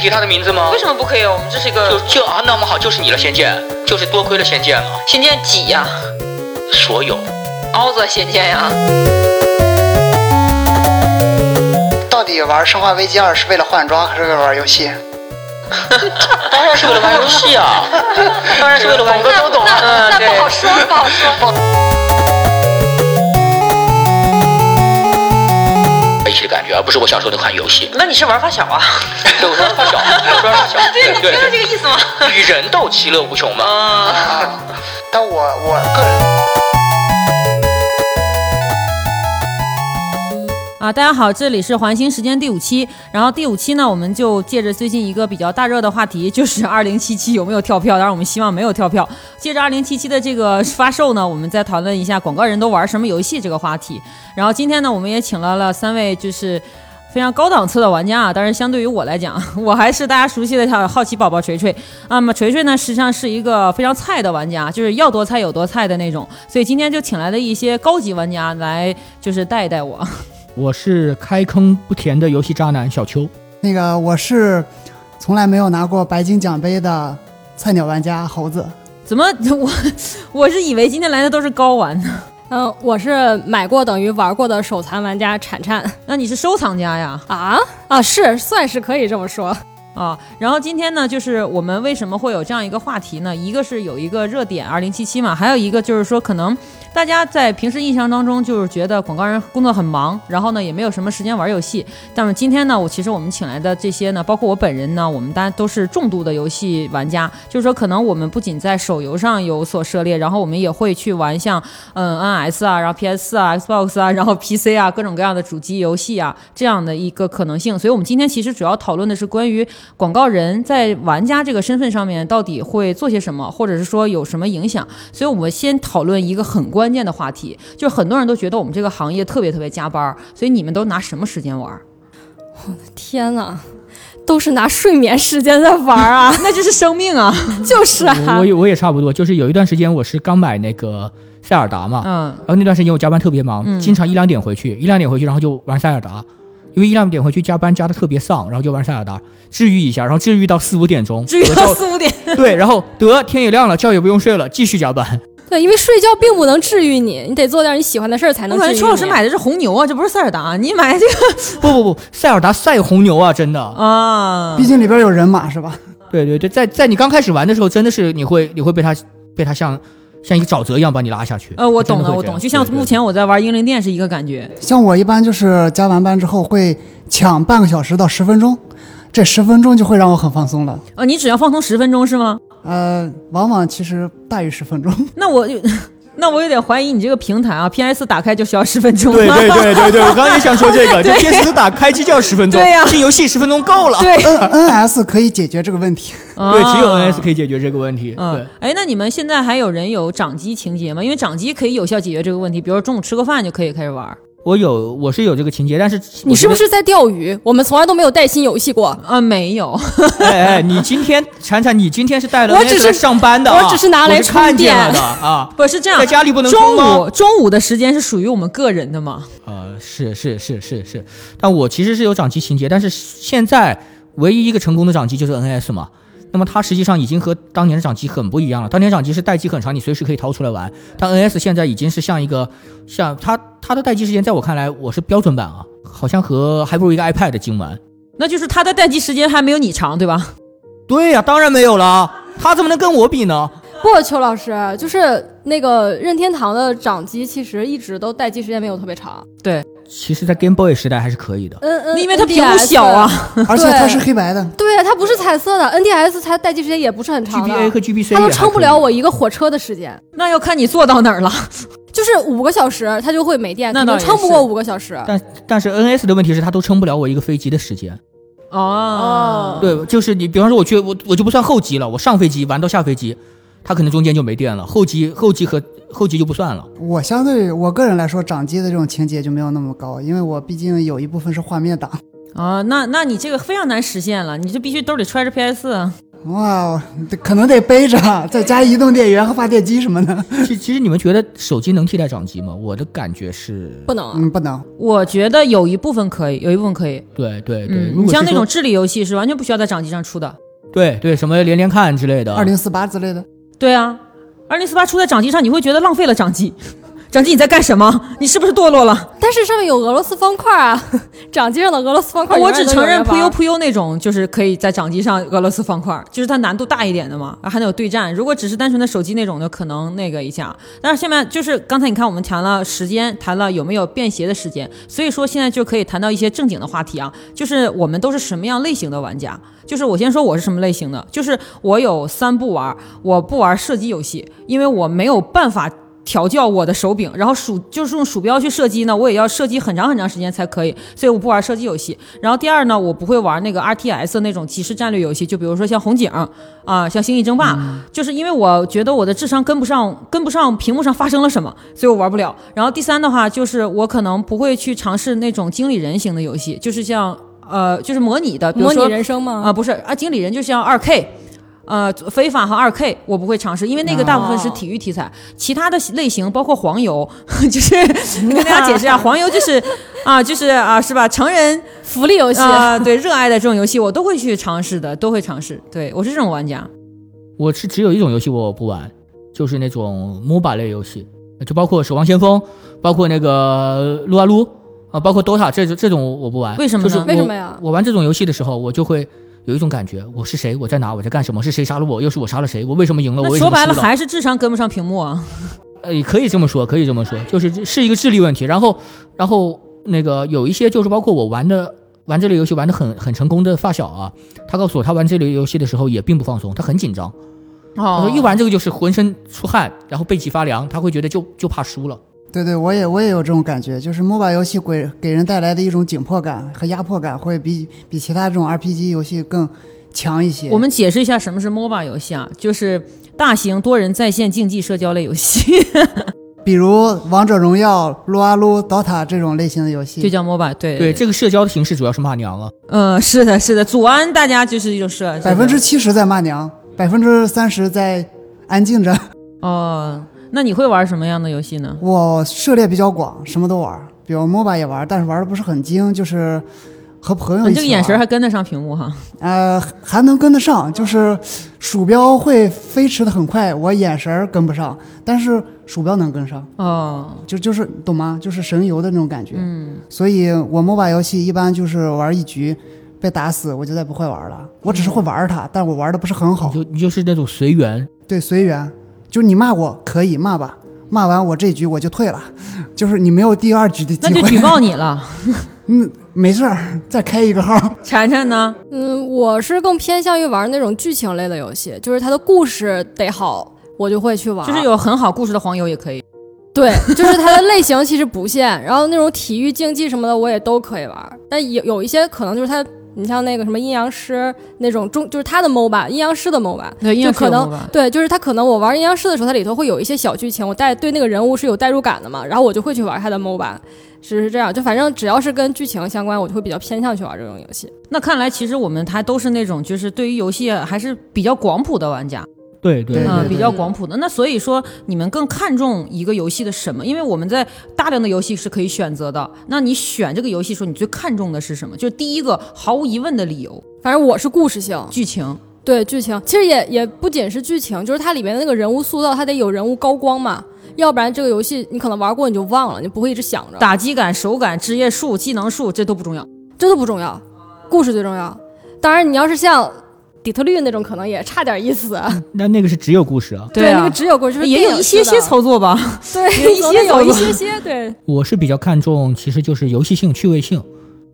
提他的名字吗为？什么不可以？我们这是一个就就啊，那么好，就是你了，仙剑，就是多亏了仙剑了，仙剑几呀？所有。凹子仙剑呀？到底玩《生化危机二》是为了换装还是为了玩游戏？当然是为了玩游戏啊，当然是为了玩游戏。那那嗯，对那不好说，不好说。一起的感觉，而不是我小时候那款游戏。那你是玩发小啊？对，我说发小，我说发小，对，你知道这个意思吗？与人斗，其乐无穷嘛。啊，啊，但我我个人。啊，大家好，这里是环形时间第五期。然后第五期呢，我们就借着最近一个比较大热的话题，就是 二零七七有没有跳票。当然，我们希望没有跳票。借着二零七七的这个发售呢，我们再讨论一下广告人都玩什么游戏这个话题。然后今天呢，我们也请来了三位就是非常高档次的玩家啊。当然，相对于我来讲，我还是大家熟悉的好好奇宝宝锤锤。那么锤锤呢，实际上是一个非常菜的玩家，就是要多菜有多菜的那种。所以今天就请来了一些高级玩家来，就是带一带我。我是开坑不甜的游戏渣男小邱。那个我是从来没有拿过白金奖杯的菜鸟玩家猴子。怎么 我我是以为今天来的都是高玩呢？嗯，我是买过等于玩过的手残玩家铲铲那你是收藏家呀？啊啊，是算是可以这么说。啊，然后今天呢，就是我们为什么会有这样一个话题呢？一个是有一个热点二零七七嘛，还有一个就是说，可能大家在平时印象当中就是觉得广告人工作很忙，然后呢也没有什么时间玩游戏。但是今天呢，我其实我们请来的这些呢，包括我本人呢，我们大家都是重度的游戏玩家，就是说可能我们不仅在手游上有所涉猎，然后我们也会去玩像嗯 NS 啊，然后 PS 啊、Xbox 啊，然后 PC 啊各种各样的主机游戏啊这样的一个可能性。所以我们今天其实主要讨论的是关于广告人在玩家这个身份上面到底会做些什么，或者是说有什么影响。所以我们先讨论一个很关键的话题，就是很多人都觉得我们这个行业特别特别加班，所以你们都拿什么时间玩我的？天哪，都是拿睡眠时间在玩啊！那就是生命啊！就是啊我，我也我也差不多，就是有一段时间我是刚买那个塞尔达嘛，嗯，然后那段时间我加班特别忙，嗯经常一两点回去，一两点回去，然后就玩塞尔达，因为一两点回去加班加的特别丧，然后就玩塞尔达治愈一下，然后治愈到四五点钟，治愈到四五点，对，然后得天也亮了，觉也不用睡了，继续加班。对，因为睡觉并不能治愈你，你得做点你喜欢的事儿才能治愈你。感觉邱老师买的是红牛啊，这不是塞尔达，你买这个 不不不，塞尔达赛红牛啊，真的。啊毕？竟里边有人马是吧？对对对，在在你刚开始玩的时候，真的是你会你会被他被他像像一个沼泽一样把你拉下去。呃，我懂了，我懂，就像目前我在玩英灵殿是一个感觉。像我一般就是加完班之后会抢半个小时到十分钟，这十分钟就会让我很放松了。呃，你只要放松十分钟是吗？呃，往往其实大于十分钟。那我就。那我有点怀疑你这个平台啊，PS 打开就需要十分钟。对对对对对，我刚刚也想说这个，就 PS 打开机就要十分钟，对呀进游戏十分钟够了。对 N NS 可以解决这个问题。对，只有啊 NS 可以解决这个问题。嗯对，，哎，那你们现在还有人有掌机情节吗？因为掌机可以有效解决这个问题，比如说中午吃个饭就可以开始玩。我有我是有这个情节，但是你是不是在钓鱼？我们从来都没有带新游戏过。啊，没有，哎哎，你今天铲铲，你今天是带了我只是上班的啊，我只是拿来看充电见了的啊。不是这样，在家里不能中午中午的时间是属于我们个人的吗？呃，是是是是是，但我其实是有掌机情节，但是现在唯一一个成功的掌机就是 NS 嘛。那么它实际上已经和当年的掌机很不一样了。当年掌机是待机很长，你随时可以掏出来玩，但 NS 现在已经是像一个像它它的待机时间，在我看来我是标准版啊，好像和还不如一个 iPad 精玩。那就是它的待机时间还没有你长，对吧？对呀、当然没有了，它怎么能跟我比呢？不，邱老师，就是那个任天堂的掌机，其实一直都待机时间没有特别长。其实，在 Game Boy 时代还是可以的。嗯嗯，因为它屏幕小啊。而且它是黑白的。对，它不是彩色的，NDS 它待机时间也不是很长的 GBA 和 GBC 它都撑不了我一个火车的时间，那要看你坐到哪儿了。就是五个小时它就会没电，那能撑不过五个小时。但但是 NS 的问题是它都撑不了我一个飞机的时间。哦，对，就是你，比方说我去我我就不算候机了，我上飞机玩到下飞机，它可能中间就没电了，后期后期和后期就不算了。我相对我个人来说，掌机的这种情节就没有那么高，因为我毕竟有一部分是画面党。啊，那那你这个非常难实现了，你就必须兜里揣着 PS 啊。哇，得可能得背着，再加移动电源和发电机什么的。其其实你们觉得手机能替代掌机吗？我的感觉是不能啊。嗯，不能。我觉得有一部分可以，有一部分可以。对对对，你像那种智力游戏是完全不需要在掌机上出的。对对什么连连看之类的，二零四八之类的，对啊，二零四八出在掌机上，你会觉得浪费了掌机。掌机你在干什么？你是不是堕落了？但是上面有俄罗斯方块啊，掌机上的俄罗斯方块永我只承认人玩扑悠扑悠那种，就是可以在掌机上俄罗斯方块，就是它难度大一点的嘛，还能有对战。如果只是单纯的手机那种的，可能那个一下。但是下面就是刚才你看，我们谈了时间，谈了有没有便携的时间，所以说现在就可以谈到一些正经的话题啊，就是我们都是什么样类型的玩家。就是我先说我是什么类型的，就是我有三不玩，我不玩射击游戏，因为我没有办法。调教我的手柄，然后鼠就是用鼠标去射击呢，我也要射击很长很长时间才可以，所以我不玩射击游戏。然后第二呢，我不会玩那个 RTS 那种即时战略游戏，就比如说像红警啊，像星际争霸，就是因为我觉得我的智商跟不上，跟不上屏幕上发生了什么，所以我玩不了。然后第三的话，就是我可能不会去尝试那种经理人型的游戏，就是像呃，就是模拟的，比如模拟说人生吗？啊，不是啊，经理人就像二 K。呃，非法和二 K 我不会尝试，因为那个大部分是体育题材，其他的类型包括黄油，就是跟大家解释一下，黄油就是啊，就是啊，是吧？成人福利游戏啊、对热爱的这种游戏，我都会去尝试的，都会尝试。对我是这种玩家。我是只有一种游戏我不玩，就是那种 MOBA 类游戏，就包括《守望先锋》，包括那个撸啊撸啊，包括 DOTA 这种这种我不玩。为什么呢就是为什么呀我玩这种游戏的时候，我就会有一种感觉，我是谁？我在哪？我在干什么？是谁杀了我？又是我杀了谁？我为什么赢了？我那说白了？还是智商跟不上屏幕啊。呃，也可以这么说，可以这么说，就是是一个智力问题。然后，然后那个有一些就是包括我玩的玩这类游戏玩的很很成功的发小啊，他告诉我他玩这类游戏的时候也并不放松，他很紧张。他哦说一玩这个就是浑身出汗，然后背脊发凉，他会觉得就就怕输了。对对，我也我也有这种感觉，就是 MOBA 游戏给给人带来的一种紧迫感和压迫感，会比比其他这种 RPG 游戏更强一些。我们解释一下什么是 MOBA 游戏啊，就是大型多人在线竞技社交类游戏，比如王者荣耀、撸啊撸、DOTA 这种类型的游戏，就叫 MOBA。对对，这个社交的形式主要是骂娘啊。嗯，是的，是的，祖安大家就是一种社百分之七十在骂娘，百分之三十在安静着。哦。那你会玩什么样的游戏呢？我涉猎比较广，什么都玩，比如 MOBA 也玩，但是玩的不是很精，就是和朋友一起玩。你这个眼神还跟得上屏幕哈？呃还能跟得上，就是鼠标会飞驰的很快，我眼神跟不上，但是鼠标能跟上，哦，就就是懂吗？就是神游的那种感觉。嗯，所以我 MOBA 游戏一般就是玩一局。被打死，我就再不会玩了。我只是会玩它，但我玩的不是很好你。就你就是那种随缘，对，随缘，就是你骂我可以骂吧，骂完我这局我就退了，就是你没有第二局的机会。那就举报你了。嗯，没事儿，再开一个号。晨晨呢？嗯，我是更偏向于玩那种剧情类的游戏，就是它的故事得好，我就会去玩。就是有很好故事的黄油也可以。对，就是它的类型其实不限，然后那种体育竞技什么的我也都可以玩，但有有一些可能就是它。你像那个什么阴阳师那种中，就是他的 MOBA，阴阳师的 MOBA，对，阴阳师有就可能对，就是他可能我玩阴阳师的时候，它里头会有一些小剧情，我带对那个人物是有代入感的嘛，然后我就会去玩他的 MOBA，是是这样，就反正只要是跟剧情相关，我就会比较偏向去玩这种游戏。那看来其实我们还都是那种就是对于游戏还是比较广谱的玩家。对对嗯，比较广谱的。那所以说，你们更看重一个游戏的什么？因为我们在大量的游戏是可以选择的。那你选这个游戏时候，你最看重的是什么？就是第一个毫无疑问的理由，反正我是故事性，剧情。对剧情，其实也也不仅是剧情，就是它里面的那个人物塑造，它得有人物高光嘛，要不然这个游戏你可能玩过你就忘了，你不会一直想着。打击感、手感、职业术、技能术，这都不重要。这都不重要，故事最重要。当然，你要是像底特律那种，可能也差点意思。那那个是只有故事啊。对，那啊个，只有故事，就是也有一些些操作吧。对，有一些有一些些对。我是比较看重，其实就是游戏性、趣味性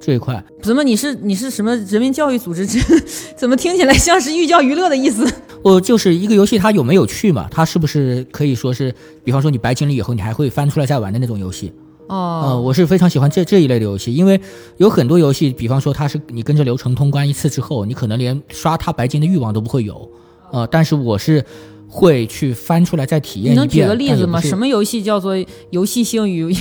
这一块。怎么你是你是什么人民教育组织？这 怎么听起来像是寓教于乐的意思？我就是一个游戏，它有没有趣嘛？它是不是可以说是，比方说你白金了以后，你还会翻出来再玩的那种游戏？呃，哦，我是非常喜欢这这一类的游戏，因为有很多游戏，比方说它是你跟着流程通关一次之后，你可能连刷它白金的欲望都不会有。呃，但是我是会去翻出来再体验一遍。你能举个例子吗？什么？游戏叫做游戏性与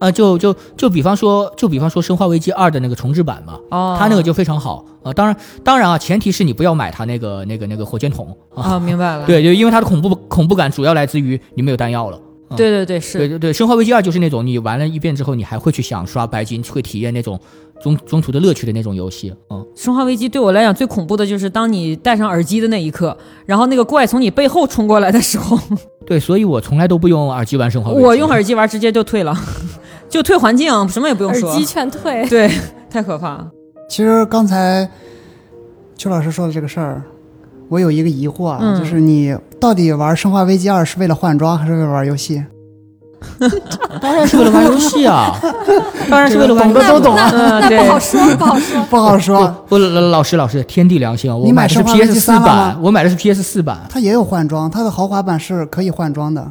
啊，就就就比方说，就比方说《生化危机二》的那个重置版嘛，哦，它那个就非常好啊。当然，当然啊，前提是你不要买它那个那个那个火箭筒啊。啊，明白了。对，就因为它的恐怖恐怖感主要来自于你没有弹药了。啊对对对，对是。对对，《生化危机二》就是那种你玩了一遍之后，你还会去想刷白金，会体验那种中中途的乐趣的那种游戏。嗯，生化危机对我来讲最恐怖的就是当你戴上耳机的那一刻，然后那个怪从你背后冲过来的时候，对，所以我从来都不用耳机玩《生化危机》。我用耳机玩直接就退了，就退环境，什么也不用说。耳机劝退。对，太可怕了。其实刚才邱老师说的这个事儿，我有一个疑惑啊，嗯就是你到底玩《生化危机二》是为了换装还是为了玩游戏？当然是为了玩游戏啊，当然是为了玩游戏。懂的都懂啊，嗯，那不好说，不好说。不好说。不，老老师老师，天地良心啊！我买的是生化危机 PS 四3了吗版，我买的是 PS 四版，它也有换装，它的豪华版是可以换装的。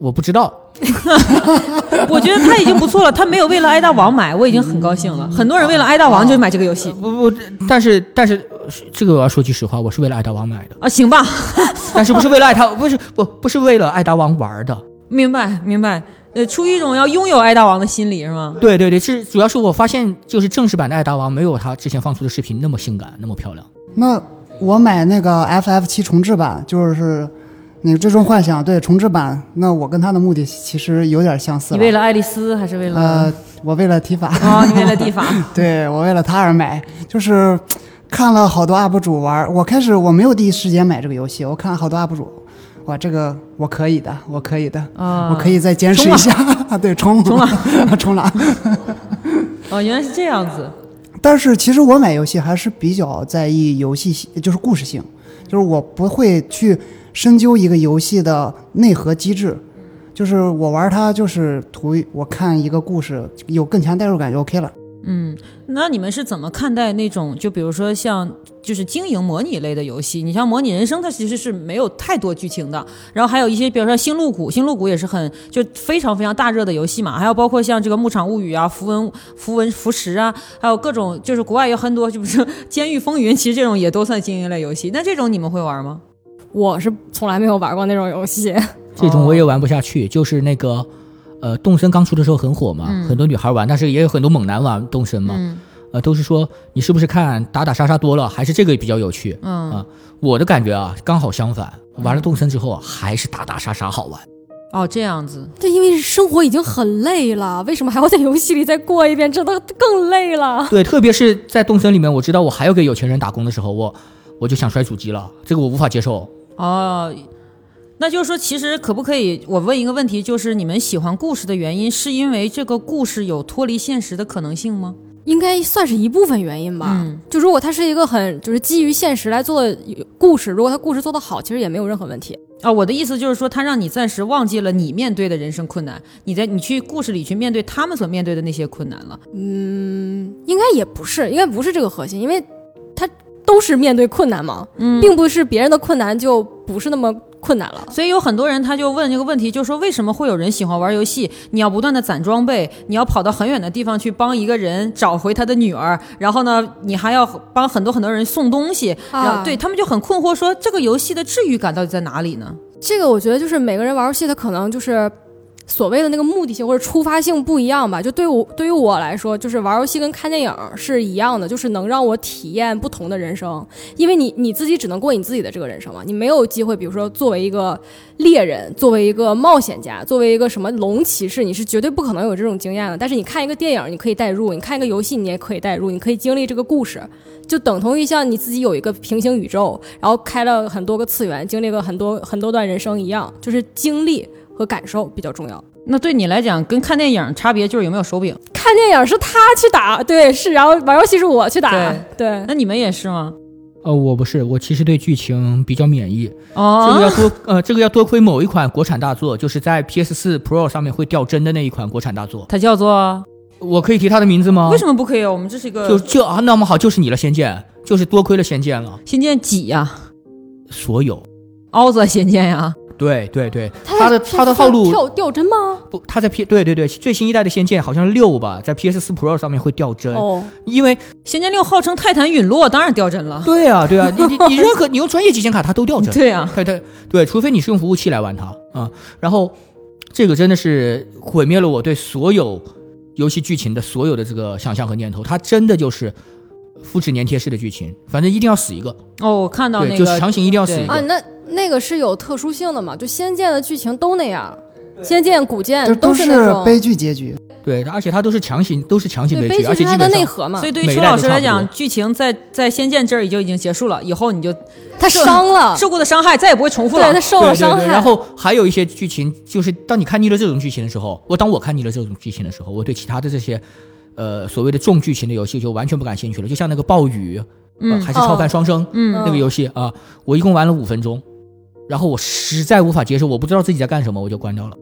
我不知道。我觉得他已经不错了，他没有为了挨大王买，我已经很高兴了。很多人为了挨大王就买这个游戏不不，但是但是这个我要说句实话，我是为了爱达王买的，啊，行吧，但是不是为了爱他，不是不不是为了爱达王玩的。明白明白。呃，出于一种要拥有爱大王的心理是吗？对对对，是主要是我发现就是正式版的爱达王没有他之前放出的视频那么性感，那么漂亮。那我买那个 FF 七重置版，就是那个《最终幻想》对重置版，那我跟他的目的其实有点相似。你为了爱丽丝还是为了？呃，我为了提法，啊，你为了 提法。对我为了他而买，就是看了好多 UP 主玩，我开始我没有第一时间买这个游戏，我看了好多 UP 主，哇，这个我可以的，我可以的，啊我可以再坚持一下，对，冲冲了，冲了。哦，原来是这样子。但是其实我买游戏还是比较在意游戏性，就是故事性，就是我不会去深究一个游戏的内核机制，就是我玩它就是图我看一个故事有更强代入感就 OK 了。嗯，那你们是怎么看待那种，就比如说像就是经营模拟类的游戏？你像模拟人生，它其实是没有太多剧情的。然后还有一些，比如说星露谷，星露谷也是很就非常非常大热的游戏嘛。还有包括像这个牧场物语啊、符文符文符石啊，还有各种就是国外有很多，就比如说监狱风云，其实这种也都算经营类游戏。那这种你们会玩吗？我是从来没有玩过那种游戏。这种我也玩不下去，就是那个，呃，动森刚出的时候很火嘛，很多女孩玩，但是也有很多猛男玩动森嘛，嗯呃，都是说你是不是看打打杀杀多了，还是这个比较有趣？嗯啊，我的感觉啊，刚好相反，玩了动森之后啊，还是打打杀杀好玩。哦，这样子。对，因为生活已经很累了，为什么还要在游戏里再过一遍？真的更累了。对，特别是在动森里面，我知道我还要给有钱人打工的时候，我我就想摔主机了，这个我无法接受。哦，那就是说，其实可不可以？我问一个问题，就是你们喜欢故事的原因，是因为这个故事有脱离现实的可能性吗？应该算是一部分原因吧。嗯就如果它是一个很就是基于现实来做的故事，如果它故事做得好，其实也没有任何问题。啊、我的意思就是说，它让你暂时忘记了你面对的人生困难，你在你去故事里去面对他们所面对的那些困难了。嗯，应该也不是，应该不是这个核心，因为它都是面对困难嘛，嗯并不是别人的困难就不是那么困难了。所以有很多人他就问这个问题，就说为什么会有人喜欢玩游戏？你要不断的攒装备，你要跑到很远的地方去帮一个人找回他的女儿，然后呢，你还要帮很多很多人送东西，然后啊对他们就很困惑，说这个游戏的治愈感到底在哪里呢？这个我觉得就是每个人玩游戏，他可能就是所谓的那个目的性或者出发性不一样吧。就对我对于我来说，就是玩游戏跟看电影是一样的，就是能让我体验不同的人生。因为你你自己只能过你自己的这个人生嘛，你没有机会，比如说作为一个猎人，作为一个冒险家，作为一个什么龙骑士，你是绝对不可能有这种经验的。但是你看一个电影，你可以代入；你看一个游戏，你也可以代入，你可以经历这个故事。就等同于像你自己有一个平行宇宙，然后开了很多个次元，经历了很多很多段人生一样，就是经历和感受比较重要。那对你来讲，跟看电影差别就是有没有手柄？看电影是他去打，对，是，然后玩游戏是我去打，对，那你们也是吗？呃，我不是，我其实对剧情比较免疫。哦这个哦要，多呃，这个要多亏某一款国产大作，就是在 PS 四 Pro 上面会掉帧的那一款国产大作。它叫做我可以提它的名字吗？为什么不可以？我们这是一个就就啊，那么好，就是你了，仙剑，就是多亏了仙剑了。仙剑几呀？所有，凹子仙剑呀？对对对，他它的它的套路掉掉帧吗？不，它在 P 对对对，最新一代的仙剑好像六吧，在 PS 四 Pro 上面会掉帧，哦，因为仙剑六号称泰坦陨落，当然掉帧了。对啊对啊，你你你任何 你用专业机显卡它都掉帧，对啊，对对对，除非你是用服务器来玩它啊、然后这个真的是毁灭了我对所有游戏剧情的所有的这个想象和念头。它真的就是复制粘贴式的剧情，反正一定要死一个，哦，我看到对，那个就是强行一定要死一个啊，那那个是有特殊性的嘛？就《仙剑》的剧情都那样，《仙剑》《古剑》都是那种悲剧结局。对，而且它都是强行，都是强行悲剧，而悲剧是它的内核嘛所以，对于邱老师来讲，剧情在在《仙剑》这儿就已经结束了，以后你就 他伤了，受过的伤害再也不会重复了对他。受了对对对，伤害。然后还有一些剧情，就是当你看腻了这种剧情的时候，我当我看腻了这种剧情的时候，我对其他的这些，呃，所谓的重剧情的游戏就完全不感兴趣了。就像那个暴雨，呃嗯还是超凡双生、嗯那个游戏啊，我一共玩了五分钟，然后我实在无法接受，我不知道自己在干什么，我就关掉了。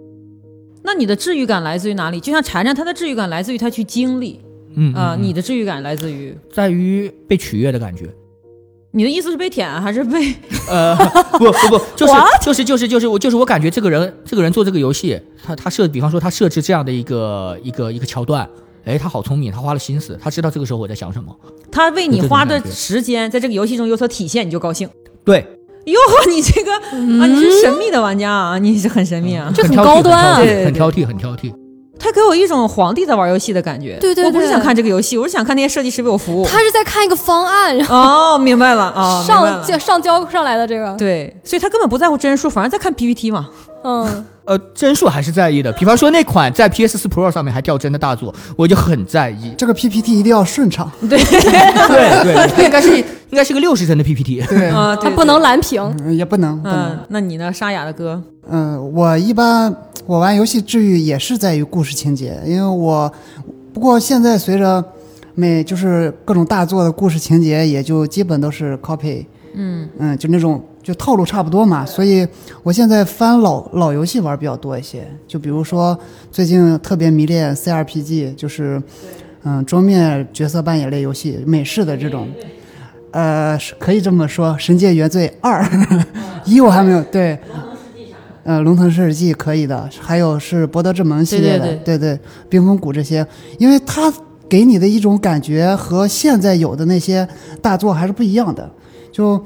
那你的治愈感来自于哪里？就像禅禅，他的治愈感来自于他去经历嗯啊、你的治愈感来自于在于被取悦的感觉。你的意思是被舔还是被？呃，不不不，就是就是就是就是我就是我感觉这个人这个人做这个游戏，他他设比方说他设置这样的一个一个一个桥段，哎，他好聪明，他花了心思，他知道这个时候我在想什么。他为你花的时间在这个游戏中有所体现，你就高兴。对，哟，你这个啊，你是神秘的玩家啊，你是很神秘啊。这很高端啊很挑剔对对很挑剔，很挑剔。他给我一种皇帝在玩游戏的感觉。对对对我不是想看这个游戏，我是想看那些设计师为我服务。他是在看一个方案，哦，明白了啊，上上交上来的这个，对，所以他根本不在乎帧数，反而在看 PPT 嘛。嗯，呃，帧数还是在意的，比方说那款在 PS 四 Pro 上面还掉帧的大作，我就很在意。这个 PPT 一定要顺畅。对，对对，它 应该是应该是个六十帧的 PPT。对，啊，对他不能。蓝屏，嗯也不能不能。嗯，那你呢，沙哑的歌？嗯，我一般我玩游戏治愈也是在于故事情节，因为我不过现在随着每就是各种大作的故事情节，也就基本都是 copy，嗯。嗯，就那种就套路差不多嘛，所以我现在翻老老游戏玩比较多一些，就比如说最近特别迷恋 CRPG，就是嗯桌面角色扮演类游戏，美式的这种。呃，可以这么说，《神界原罪二》一我还没有对，呃，《龙腾世纪》可以的，还有是《博德之门》系列的，对对对冰封谷这些，因为它给你的一种感觉和现在有的那些大作还是不一样的，就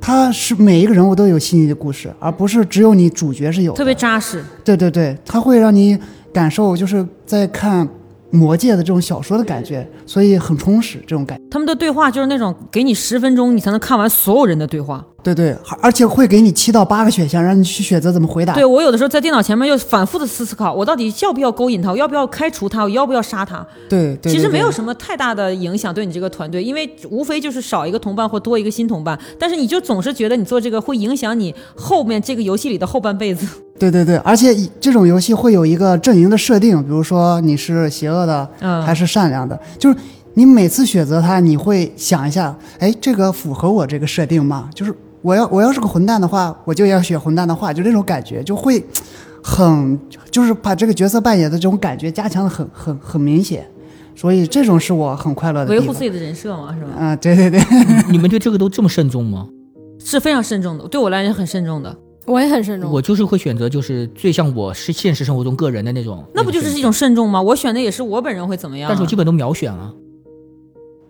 它是每一个人物都有细腻的故事，而不是只有你主角是有的，特别扎实。对对对，它会让你感受就是在看魔界的这种小说的感觉，所以很充实这种感觉。他们的对话就是那种给你十分钟，你才能看完所有人的对话。对对，而且会给你七到八个选项，让你去选择怎么回答。对我有的时候在电脑前面又反复的思思考，我到底要不要勾引他，我要不要开除他，我要不要杀他？对对，其实没有什么太大的影响对你这个团队，因为无非就是少一个同伴或多一个新同伴，但是你就总是觉得你做这个会影响你后面这个游戏里的后半辈子。对对对，而且这种游戏会有一个阵营的设定，比如说你是邪恶的嗯还是善良的，就是你每次选择它，你会想一下，哎，这个符合我这个设定吗？就是我要我要是个混蛋的话，我就要选混蛋的话，就那种感觉就会很就是把这个角色扮演的这种感觉加强的很很很明显，所以这种是我很快乐的。维护自己的人设嘛，是吧？啊、对对对，你们对这个都这么慎重吗？是非常慎重的，对我来讲很慎重的。我也很慎重。我就是会选择就是最像我是现实生活中个人的那种。那不就是一种慎重吗？我选的也是我本人会怎么样啊、但是我基本都秒选啊。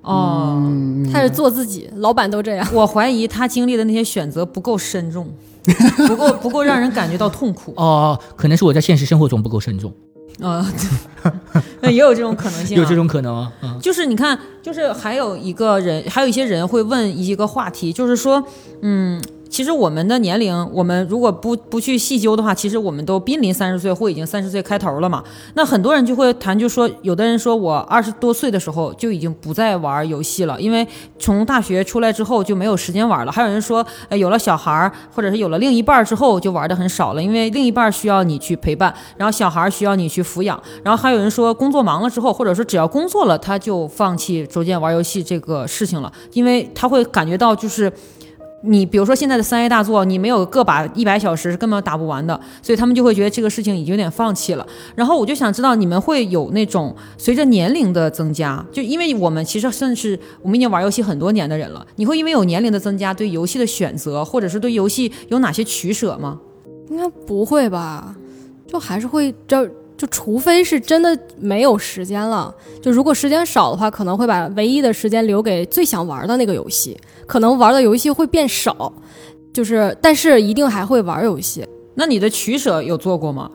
哦。嗯，他是做自己，老板都这样。我怀疑他经历的那些选择不够慎重，不够不够让人感觉到痛苦哦，可能是我在现实生活中不够慎重，啊，那 也有这种可能性、啊，有这种可能啊。嗯就是你看，就是还有一个人，还有一些人会问一个话题，就是说，嗯，其实我们的年龄，我们如果不不去细究的话，其实我们都濒临三十岁或已经三十岁开头了嘛。那很多人就会谈，就说有的人说我二十多岁的时候就已经不再玩游戏了，因为从大学出来之后就没有时间玩了。还有人说，呃，有了小孩儿或者是有了另一半之后就玩的很少了，因为另一半需要你去陪伴，然后小孩需要你去抚养。然后还有人说，工作忙了之后，或者说只要工作了，他就放弃逐渐玩游戏这个事情了，因为他会感觉到就是。你比如说现在的三 A 大作，你没有个把一百小时是根本打不完的，所以他们就会觉得这个事情已经有点放弃了。然后我就想知道，你们会有那种随着年龄的增加，就因为我们其实算是我们已经玩游戏很多年的人了，你会因为有年龄的增加，对游戏的选择或者是对游戏有哪些取舍吗？应该不会吧？就还是会这就除非是真的没有时间了，就如果时间少的话，可能会把唯一的时间留给最想玩的那个游戏，可能玩的游戏会变少，就是但是一定还会玩游戏。那你的取舍有做过吗？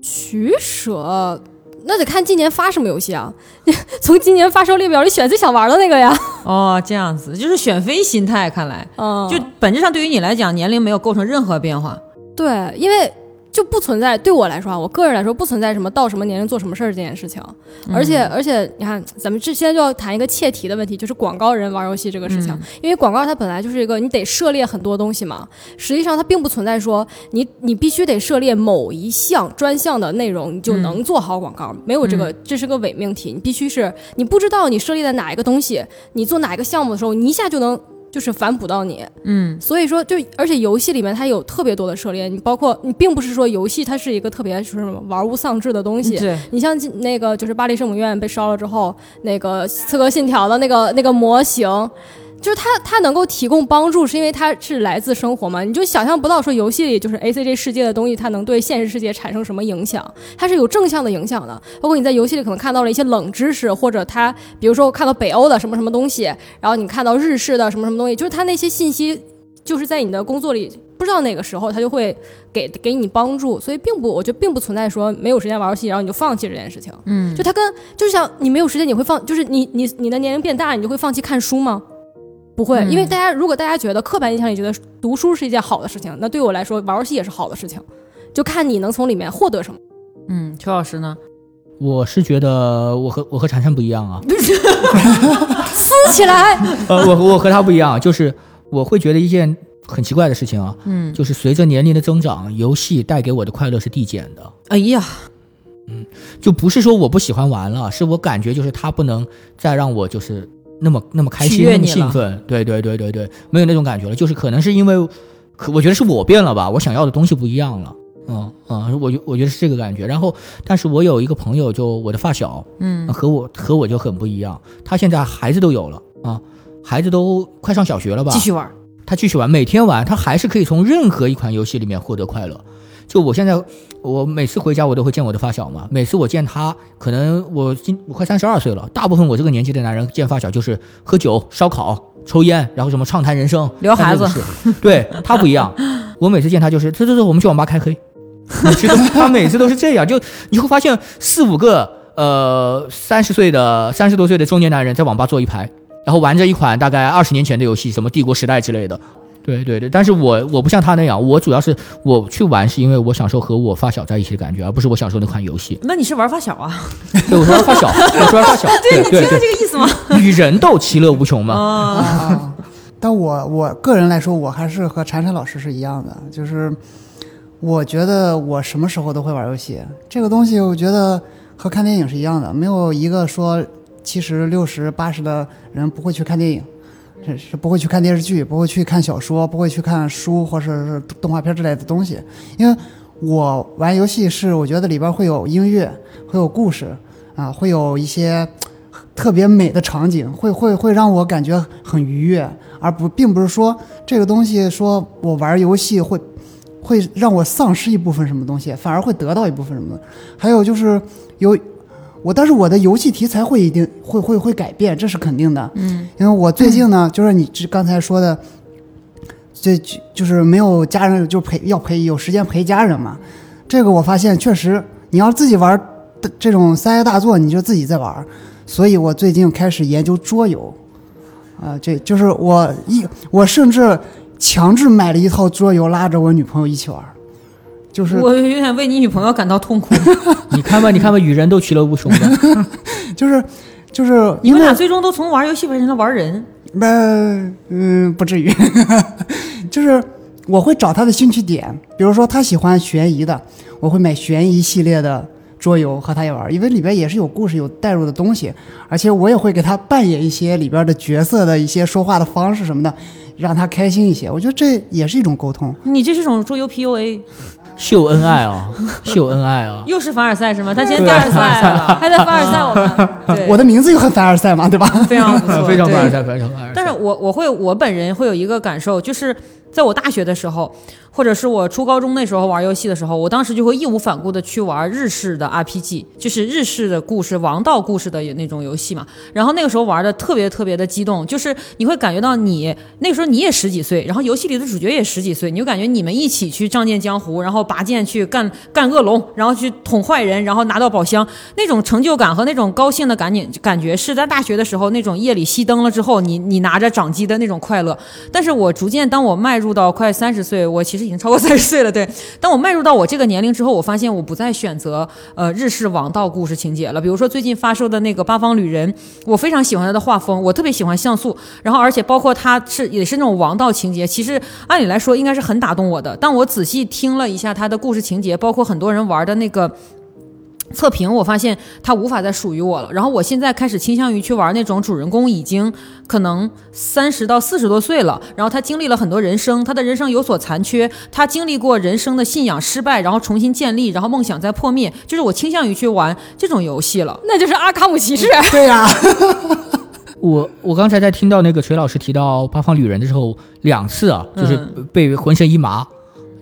取舍，那得看今年发什么游戏啊。从今年发售列表里选最想玩的那个呀。哦，这样子就是选妃心态，看来嗯，就本质上对于你来讲，年龄没有构成任何变化。对，因为就不存在对我来说啊，我个人来说不存在什么到什么年龄做什么事儿这件事情。而且而且，你看，咱们这现在就要谈一个切题的问题，就是广告人玩游戏这个事情。因为广告它本来就是一个你得涉猎很多东西嘛，实际上它并不存在说你你必须得涉猎某一项专项的内容，你就能做好广告，没有这个，这是个伪命题。你必须是你不知道你涉猎的哪一个东西，你做哪一个项目的时候，你一下就能。就是反哺到你，嗯，所以说就而且游戏里面它有特别多的涉猎，你包括你并不是说游戏它是一个特别就是什么玩物丧志的东西，对，你像那个就是巴黎圣母院被烧了之后，那个刺客信条的那个那个模型。就是它，它能够提供帮助，是因为它是来自生活嘛？你就想象不到说游戏里就是 A C G 世界的东西，它能对现实世界产生什么影响？它是有正向的影响的。包括你在游戏里可能看到了一些冷知识，或者它，比如说我看到北欧的什么什么东西，然后你看到日式的什么什么东西，就是它那些信息，就是在你的工作里不知道哪个时候它就会给给你帮助，所以并不，我觉得并不存在说没有时间玩游戏，然后你就放弃这件事情。嗯，就它跟就像你没有时间你会放，就是你你你的年龄变大，你就会放弃看书吗？不会，因为大家如果大家觉得刻板印象里觉得读书是一件好的事情，那对我来说玩游戏也是好的事情，就看你能从里面获得什么。嗯，邱老师呢？我是觉得我和我和婵婵不一样啊，撕起来，呃，我我和他不一样，就是我会觉得一件很奇怪的事情啊，嗯，就是随着年龄的增长，游戏带给我的快乐是递减的。哎呀，嗯就不是说我不喜欢玩了，是我感觉就是它不能再让我就是那么那么开心、那么兴奋。对对对对对，没有那种感觉了。就是可能是因为，可我觉得是我变了吧，我想要的东西不一样了。嗯嗯，我觉我觉得是这个感觉。然后，但是我有一个朋友，就我的发小，嗯和我和我就很不一样。他现在孩子都有了啊，孩子都快上小学了吧？继续玩。他继续玩，每天玩，他还是可以从任何一款游戏里面获得快乐。就我现在，我每次回家我都会见我的发小嘛。每次我见他，可能我今我快三十二岁了，大部分我这个年纪的男人见发小就是喝酒、烧烤、抽烟，然后什么畅谈人生、聊孩子。对 他不一样，我每次见他就是走走走，我们去网吧开黑。其实他每次都是这样，就你会发现四五个呃三十岁的三十多岁的中年男人在网吧坐一排，然后玩着一款大概二十年前的游戏，什么帝国时代之类的。对对对，但是我我不像他那样，我主要是我去玩是因为我享受和我发小在一起的感觉，而不是我享受那款游戏。那你是玩发小啊？对，我说发小，我说发小，对对这个意思吗？对，与人斗其乐无穷嘛。啊，啊，但我我个人来说，我还是和禅禅老师是一样的，就是我觉得我什么时候都会玩游戏，这个东西我觉得和看电影是一样的，没有一个说七十六十八十的人不会去看电影。是不会去看电视剧，不会去看小说，不会去看书或者是动画片之类的东西，因为我玩游戏是我觉得里边会有音乐，会有故事啊，会有一些特别美的场景，会会会让我感觉很愉悦，而不并不是说这个东西说我玩游戏会会让我丧失一部分什么东西，反而会得到一部分什么。还有就是有我，但是我的游戏题材会一定会会会改变，这是肯定的。嗯，因为我最近呢，就是你这刚才说的，这就就是没有家人，就陪要陪有时间陪家人嘛。这个我发现确实，你要自己玩的这种三 A 大作，你就自己在玩。所以我最近开始研究桌游，啊、这就是我一我甚至强制买了一套桌游，拉着我女朋友一起玩，就是我有点为你女朋友感到痛苦。你看吧，你看吧，与人都其乐无穷的。就是就是你因为们俩最终都从玩游戏变成了玩人。那，嗯，不至于，就是我会找他的兴趣点，比如说他喜欢悬疑的，我会买悬疑系列的桌游和他一玩，因为里边也是有故事、有代入的东西，而且我也会给他扮演一些里边的角色的一些说话的方式什么的，让他开心一些。我觉得这也是一种沟通。你这是种桌游 PUA，秀恩爱啊，秀恩爱 啊！又是凡尔赛是吗？他今天第二赛了，还在凡尔赛我们。对我的名字又很凡尔赛嘛，对吧？非常不错，非常凡尔赛，非常凡尔赛。但是我我会我本人会有一个感受，就是在我大学的时候，或者是我初高中那时候玩游戏的时候，我当时就会义无反顾的去玩日式的 RPG，就是日式的故事、王道故事的那种游戏嘛。然后那个时候玩的特别特别的激动，就是你会感觉到你那个时候你也十几岁，然后游戏里的主角也十几岁，你就感觉你们一起去仗剑江湖，然后拔剑去干干恶龙，然后去捅坏人，然后拿到宝箱，那种成就感和那种高兴的感觉感觉是在大学的时候那种夜里熄灯了之后，你你拿着掌机的那种快乐。但是我逐渐当我迈入到快三十岁，我其实已经超过三十岁了，对。当我迈入到我这个年龄之后，我发现我不再选择呃日式王道故事情节了。比如说最近发售的那个《八方旅人》，我非常喜欢他的画风，我特别喜欢像素，然后而且包括他是也是那种王道情节，其实按理来说应该是很打动我的。但我仔细听了一下他的故事情节，包括很多人玩的那个。测评我发现它无法再属于我了，然后我现在开始倾向于去玩那种主人公已经可能三十到四十多岁了，然后他经历了很多人生，他的人生有所残缺，他经历过人生的信仰失败，然后重新建立，然后梦想在破灭，就是我倾向于去玩这种游戏了。那就是阿卡姆骑士。对呀、我我刚才在听到那个锤老师提到八方旅人的时候，两次啊，就是嗯被浑身一麻。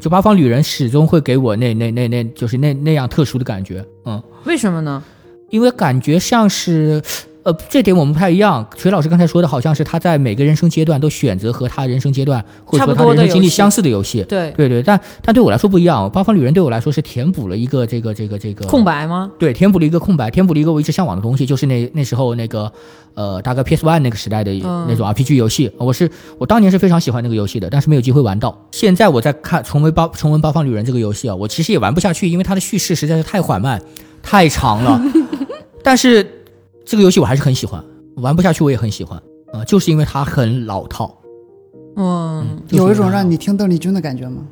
就八方旅人始终会给我那那那那，就是那那样特殊的感觉，嗯，为什么呢？因为感觉像是，呃，这点我们不太一样。锤老师刚才说的好像是他在每个人生阶段都选择和他人生阶段或者说他人生经历相似的游戏，对，对对，但但对我来说不一样。八方旅人对我来说是填补了一个这个这个这个空白吗？对，填补了一个空白，填补了一个我一直向往的东西，就是那那时候那个呃，大概 PS One 那个时代的嗯那种 RPG 游戏。我是我当年是非常喜欢那个游戏的，但是没有机会玩到。现在我在看重温八重温八方旅人这个游戏啊，我其实也玩不下去，因为它的叙事实在是太缓慢、太长了。但是这个游戏我还是很喜欢，玩不下去我也很喜欢啊、就是因为它很老套。嗯，就是有一种让你听邓丽君的感觉吗？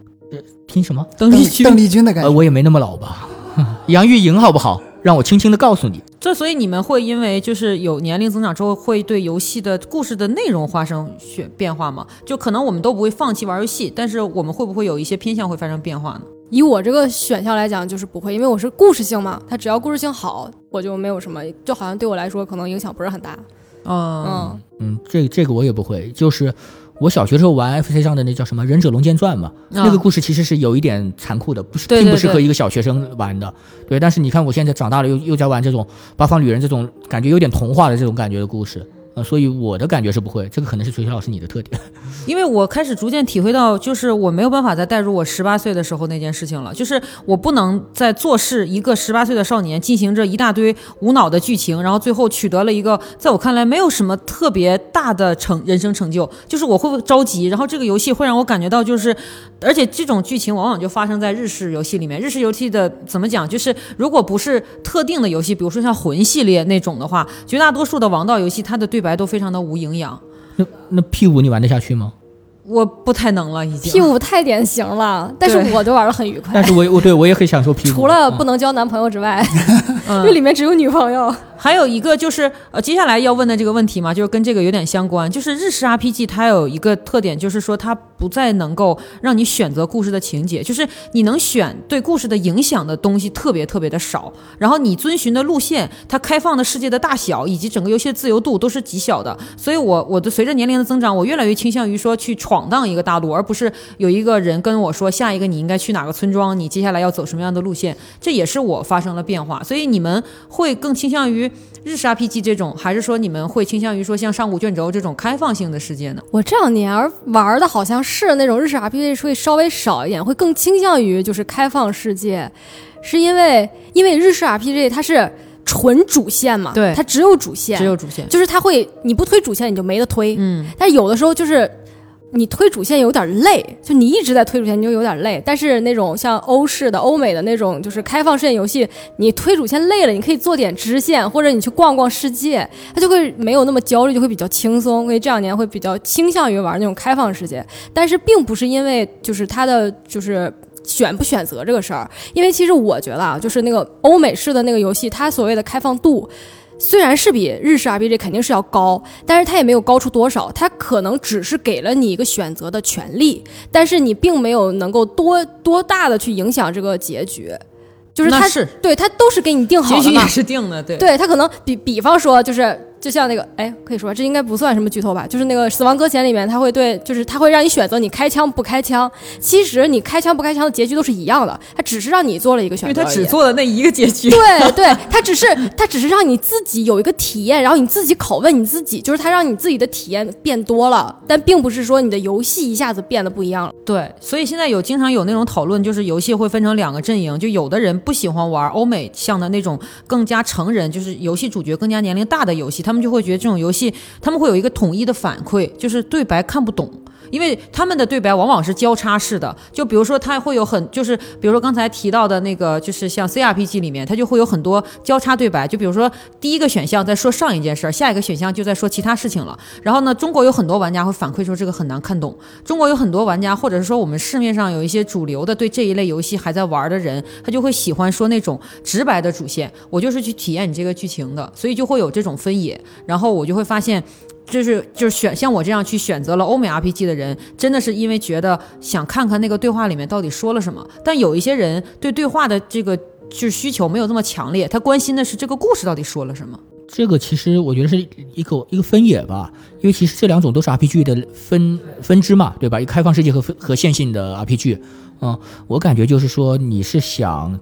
听什么？邓邓丽君邓丽君的感呃，觉。我也没那么老吧。杨钰莹好不好？让我轻轻的告诉你。这所以你们会因为就是有年龄增长之后，会对游戏的故事的内容发生选变化吗？就可能我们都不会放弃玩游戏，但是我们会不会有一些偏向会发生变化呢？以我这个选项来讲，就是不会，因为我是故事性嘛，它只要故事性好，我就没有什么，就好像对我来说可能影响不是很大。嗯，嗯，嗯，这这个我也不会，就是我小学时候玩 FC 上的那叫什么《忍者龙剑传》嘛，啊那个故事其实是有一点残酷的，不是并不适合一个小学生玩的。对，但是你看我现在长大了，又又在玩这种八方旅人这种感觉有点童话的这种感觉的故事，所以我的感觉是不会，这个可能是锤锤老师你的特点。因为我开始逐渐体会到，就是我没有办法再带入我十八岁的时候那件事情了，就是我不能再做事一个十八岁的少年进行着一大堆无脑的剧情，然后最后取得了一个在我看来没有什么特别大的成人生成就，就是我会着急，然后这个游戏会让我感觉到就是，而且这种剧情往往就发生在日式游戏里面，日式游戏的怎么讲，就是如果不是特定的游戏，比如说像魂系列那种的话，绝大多数的王道游戏它的对白都非常的无营养。那那 P 五你玩得下去吗？我不太能了，已经。P 五太典型了，但是我就玩的很愉快但。是我我对我也很享受 P 五，除了嗯不能交男朋友之外，嗯因为里面只有女朋友。还有一个就是呃，接下来要问的这个问题嘛，就是跟这个有点相关，就是日式 RPG 它有一个特点，就是说它不再能够让你选择故事的情节，就是你能选对故事的影响的东西特别特别的少，然后你遵循的路线，它开放的世界的大小以及整个游戏的自由度都是极小的，所以我我的随着年龄的增长，我越来越倾向于说去闯荡一个大陆，而不是有一个人跟我说下一个你应该去哪个村庄，你接下来要走什么样的路线，这也是我发生了变化，所以你们会更倾向于日式 RPG 这种，还是说你们会倾向于说像上古卷轴这种开放性的世界呢？我这两年玩的好像是那种日式 RPG 会稍微少一点，会更倾向于就是开放世界，是因为因为日式 RPG 它是纯主线嘛，对它只有主线，只有主线。就是它会你不推主线你就没得推，嗯，但有的时候就是你推主线有点累，就你一直在推主线你就有点累。但是那种像欧式的、欧美的那种就是开放世界游戏，你推主线累了，你可以做点支线，或者你去逛逛世界，它就会没有那么焦虑，就会比较轻松。所以这两年会比较倾向于玩那种开放世界，但是并不是因为就是它的就是。选不选择这个事儿，因为其实我觉得啊，就是那个欧美式的那个游戏，它所谓的开放度，虽然是比日式 RPG 肯定是要高，但是它也没有高出多少，它可能只是给了你一个选择的权利，但是你并没有能够多多大的去影响这个结局，就是它是。对它都是给你定好的嘛。结局也，是定的，对。对它可能比比方说就是就像那个，哎，可以说这应该不算什么剧透吧？就是那个《死亡搁浅》里面，他会对，就是他会让你选择你开枪不开枪。其实你开枪不开枪的结局都是一样的，他只是让你做了一个选择因为他。只做了那一个结局。对 对，他只是他只是让你自己有一个体验，然后你自己拷问你自己，就是他让你自己的体验变多了，但并不是说你的游戏一下子变得不一样了。对，所以现在有经常有那种讨论，就是游戏会分成两个阵营，就有的人不喜欢玩欧美向的那种更加成人，就是游戏主角更加年龄大的游戏，他们就会觉得这种游戏他们会有一个统一的反馈，就是对白看不懂。因为他们的对白往往是交叉式的，就比如说它会有很，就是比如说刚才提到的那个，就是像 CRPG 里面，它就会有很多交叉对白，就比如说第一个选项在说上一件事儿，下一个选项就在说其他事情了。然后呢，中国有很多玩家会反馈说这个很难看懂。中国有很多玩家，或者是说我们市面上有一些主流的对这一类游戏还在玩的人，他就会喜欢说那种直白的主线，我就是去体验你这个剧情的，所以就会有这种分野。然后我就会发现。就是就是选像我这样去选择了欧美 RPG 的人，真的是因为觉得想看看那个对话里面到底说了什么。但有一些人对对话的这个就是需求没有这么强烈，他关心的是这个故事到底说了什么。这个其实我觉得是一个一个分野吧，因为其实这两种都是 RPG 的分分支嘛，对吧？一个开放世界和和线性的 RPG，嗯，我感觉就是说你是想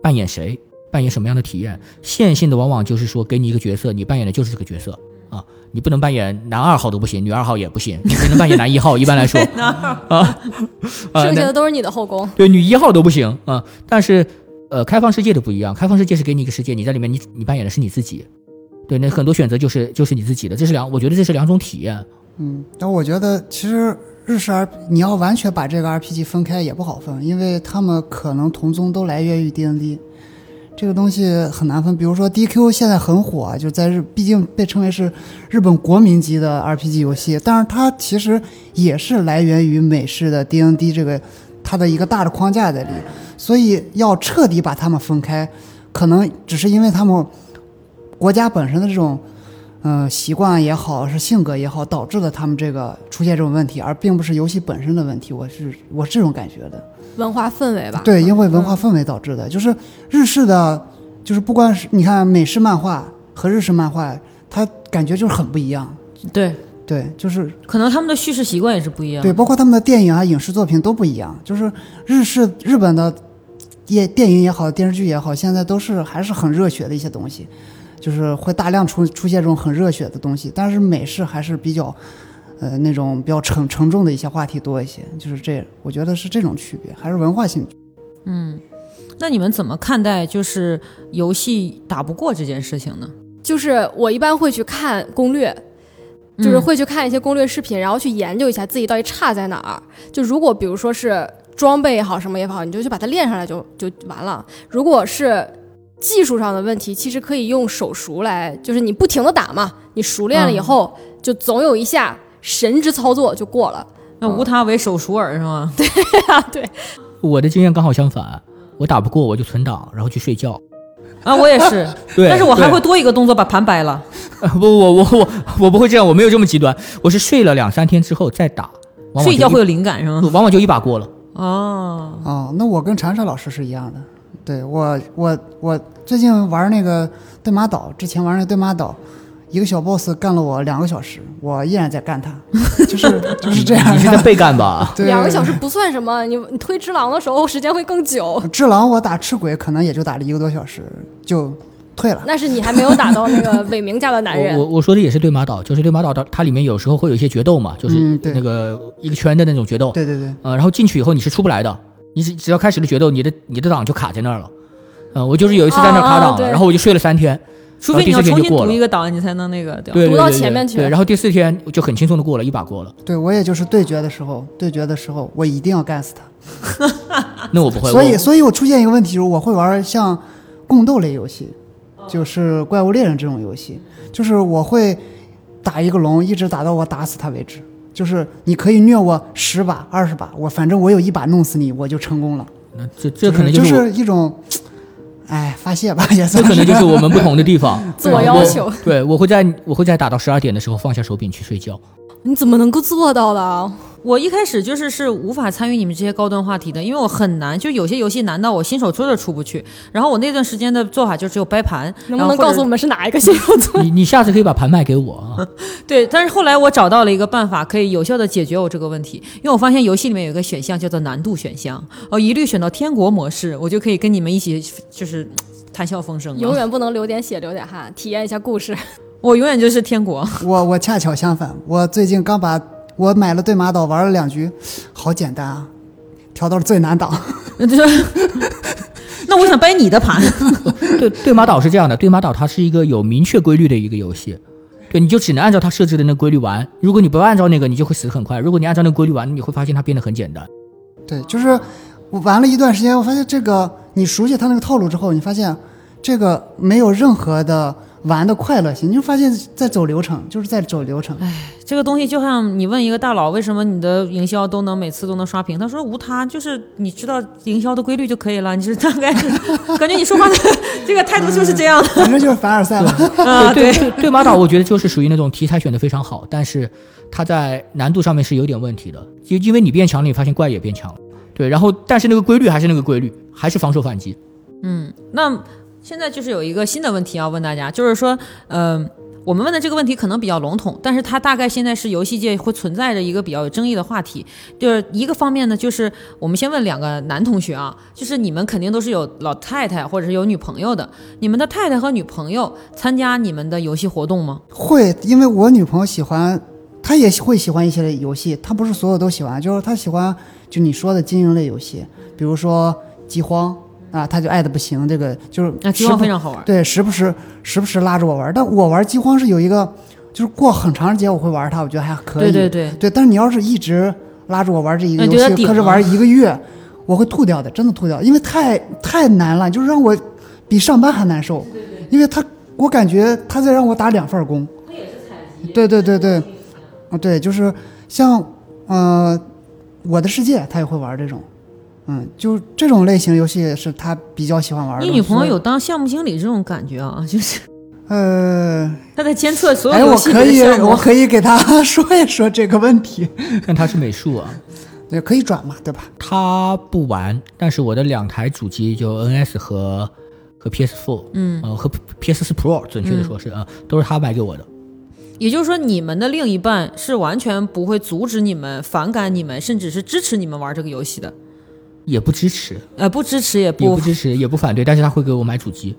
扮演谁，扮演什么样的体验？线性的往往就是说给你一个角色，你扮演的就是这个角色啊，你不能扮演男二号都不行，女二号也不行，你只能扮演男一号。一般来说 啊 啊，那剩下的都是你的后宫。对女一号都不行啊。但是呃，开放世界的不一样，开放世界是给你一个世界，你在里面你你扮演的是你自己。对，那很多选择就是就是你自己的，这是两，我觉得这是两种体验。嗯，但我觉得其实日式 R，你要完全把这个 RPG 分开也不好分，因为他们可能同宗都来源于 D&D，这个东西很难分。比如说 DQ 现在很火，就在日，毕竟被称为是日本国民级的 RPG 游戏，但是它其实也是来源于美式的 DND 这个它的一个大的框架在里，所以要彻底把它们分开，可能只是因为他们国家本身的这种。嗯，习惯也好，是性格也好，导致了他们这个出现这种问题，而并不是游戏本身的问题。我是我是这种感觉的。文化氛围吧，对，因为文化氛围导致的，就是日式的，就是不光是你看美式漫画和日式漫画，它感觉就是很不一样。对，对，就是可能他们的叙事习惯也是不一样。对，包括他们的电影啊、影视作品都不一样。就是日式日本的电电影也好，电视剧也好，现在都是还是很热血的一些东西。就是会大量出出现这种很热血的东西，但是美式还是比较，呃，那种比较沉沉重的一些话题多一些，就是这，我觉得是这种区别，还是文化性。嗯，那你们怎么看待就是游戏打不过这件事情呢？就是我一般会去看攻略，就是会去看一些攻略视频，然后去研究一下自己到底差在哪儿。就如果比如说是装备也好，什么也好，你就去把它练上来就就完了。如果是技术上的问题其实可以用手熟来，就是你不停的打嘛，你熟练了以后，就总有一下神之操作就过了。那无他为手熟耳是吗？对呀，对。我的经验刚好相反，我打不过我就存档，然后去睡觉。啊，我也是，对，但是我还会多一个动作把盘掰了。不，我我我我不会这样，我没有这么极端，我是睡了两三天之后再打，睡一觉会有灵感是吗？往往就一把过了。哦哦，那我跟禅禅老师是一样的。对我我我最近玩那个对马岛，之前玩那对马岛，一个小 boss 干了我两个小时，我依然在干他，就是就是这样。你是在被干吧？对，两个小时不算什么，你你推只狼的时候时间会更久。只狼我打赤鬼可能也就打了一个多小时就退了。那是你还没有打到那个伪名家的男人。我我说的也是对马岛，就是对马岛的，它里面有时候会有一些决斗嘛，就是那个一个圈的那种决斗。对对对，呃，然后进去以后你是出不来的，你只只要开始了决斗，你的你的档就卡在那儿了。嗯、我就是有一次在那儿卡档了，啊然后我就睡了三天，除非你要重新。读一个档，你才能那个掉。对对读到前面去对，然后第四天就很轻松的过了，一把过了。对我也就是对决的时候，对决的时候我一定要干死他。那我不会，所以所以我出现一个问题，就是我会玩像共斗类游戏，就是怪物猎人这种游戏，就是我会打一个龙，一直打到我打死他为止。就是你可以虐我十把、二十把，我反正我有一把弄死你，我就成功了。那这这可能就是一种，哎，发泄吧，也这可能就是我们不同的地方。自我要求对，我会在我会在打到十二点的时候放下手柄去睡觉。你怎么能够做到的？我一开始就是是无法参与你们这些高端话题的，因为我很难，就有些游戏难到我新手村都出不去。然后我那段时间的做法就只有掰盘，能不能告诉我们？是哪一个新手村？你你下次可以把盘卖给我啊。对，但是后来我找到了一个办法，可以有效的解决我这个问题，因为我发现游戏里面有一个选项叫做难度选项，哦，一律选到天国模式，我就可以跟你们一起就是谈笑风生。永远不能流点血流点汗，体验一下故事。我永远就是天国。我我恰巧相反，我最近刚把我买了对马岛玩了两局，好简单啊，调到了最难档。就是，那我想掰你的盘。对，对马岛是这样的，对马岛它是一个有明确规律的一个游戏，对，你就只能按照它设置的那个规律玩。如果你不按照那个，你就会死得很快；如果你按照那个规律玩，你会发现它变得很简单。对，就是我玩了一段时间，我发现这个你熟悉它那个套路之后，你发现这个没有任何的玩的快乐性，你就发现在走流程，就是在走流程。哎这个东西就像你问一个大佬，为什么你的营销都能每次都能刷屏？他说无他，就是你知道营销的规律就可以了。你是大概是 感觉你说话的 这个态度就是这样的反正就是凡尔赛了。啊？对对，对对马岛，我觉得就是属于那种题材选的非常好，但是他在难度上面是有点问题的，因因为你变强了，你发现怪也变强了。对，然后但是那个规律还是那个规律，还是防守反击。嗯，那现在就是有一个新的问题要问大家，就是说，嗯、我们问的这个问题可能比较笼统，但是它大概现在是游戏界会存在着一个比较有争议的话题。就是一个方面呢，就是我们先问两个男同学啊，就是你们肯定都是有老太太或者是有女朋友的，你们的太太和女朋友参加你们的游戏活动吗？会，因为我女朋友喜欢，她也会喜欢一些游戏，她不是所有都喜欢，就是她喜欢就你说的经营类游戏，比如说饥荒啊，他就爱的不行，这个就是啊，饥荒非常好玩。对，时不时时不时拉着我玩，但我玩饥荒是有一个，就是过很长时间我会玩它，我觉得还可以。对对对，对，但是你要是一直拉着我玩这一个游戏，可是玩一个月，我会吐掉的，真的吐掉，因为太太难了，就是让我比上班还难受。因为他，我感觉他在让我打两份工。对对对对，啊对，就是像呃，我的世界他也会玩这种，嗯，就这种类型游戏是他比较喜欢玩的。你女朋友有当项目经理这种感觉啊？就是呃，他在监测所有哎，我游戏里可以，我可以给他说一说这个问题，但他是美术啊，对，可以转嘛，对吧？他不玩，但是我的两台主机就 NS 和和 PS4，嗯呃和 PS4 Pro，准确的说是啊、都是他买给我的。也就是说，你们的另一半是完全不会阻止你们、反感你们，甚至是支持你们玩这个游戏的。也不支持，呃，不支持也也不不支持，也不反对，但是他会给我买主机。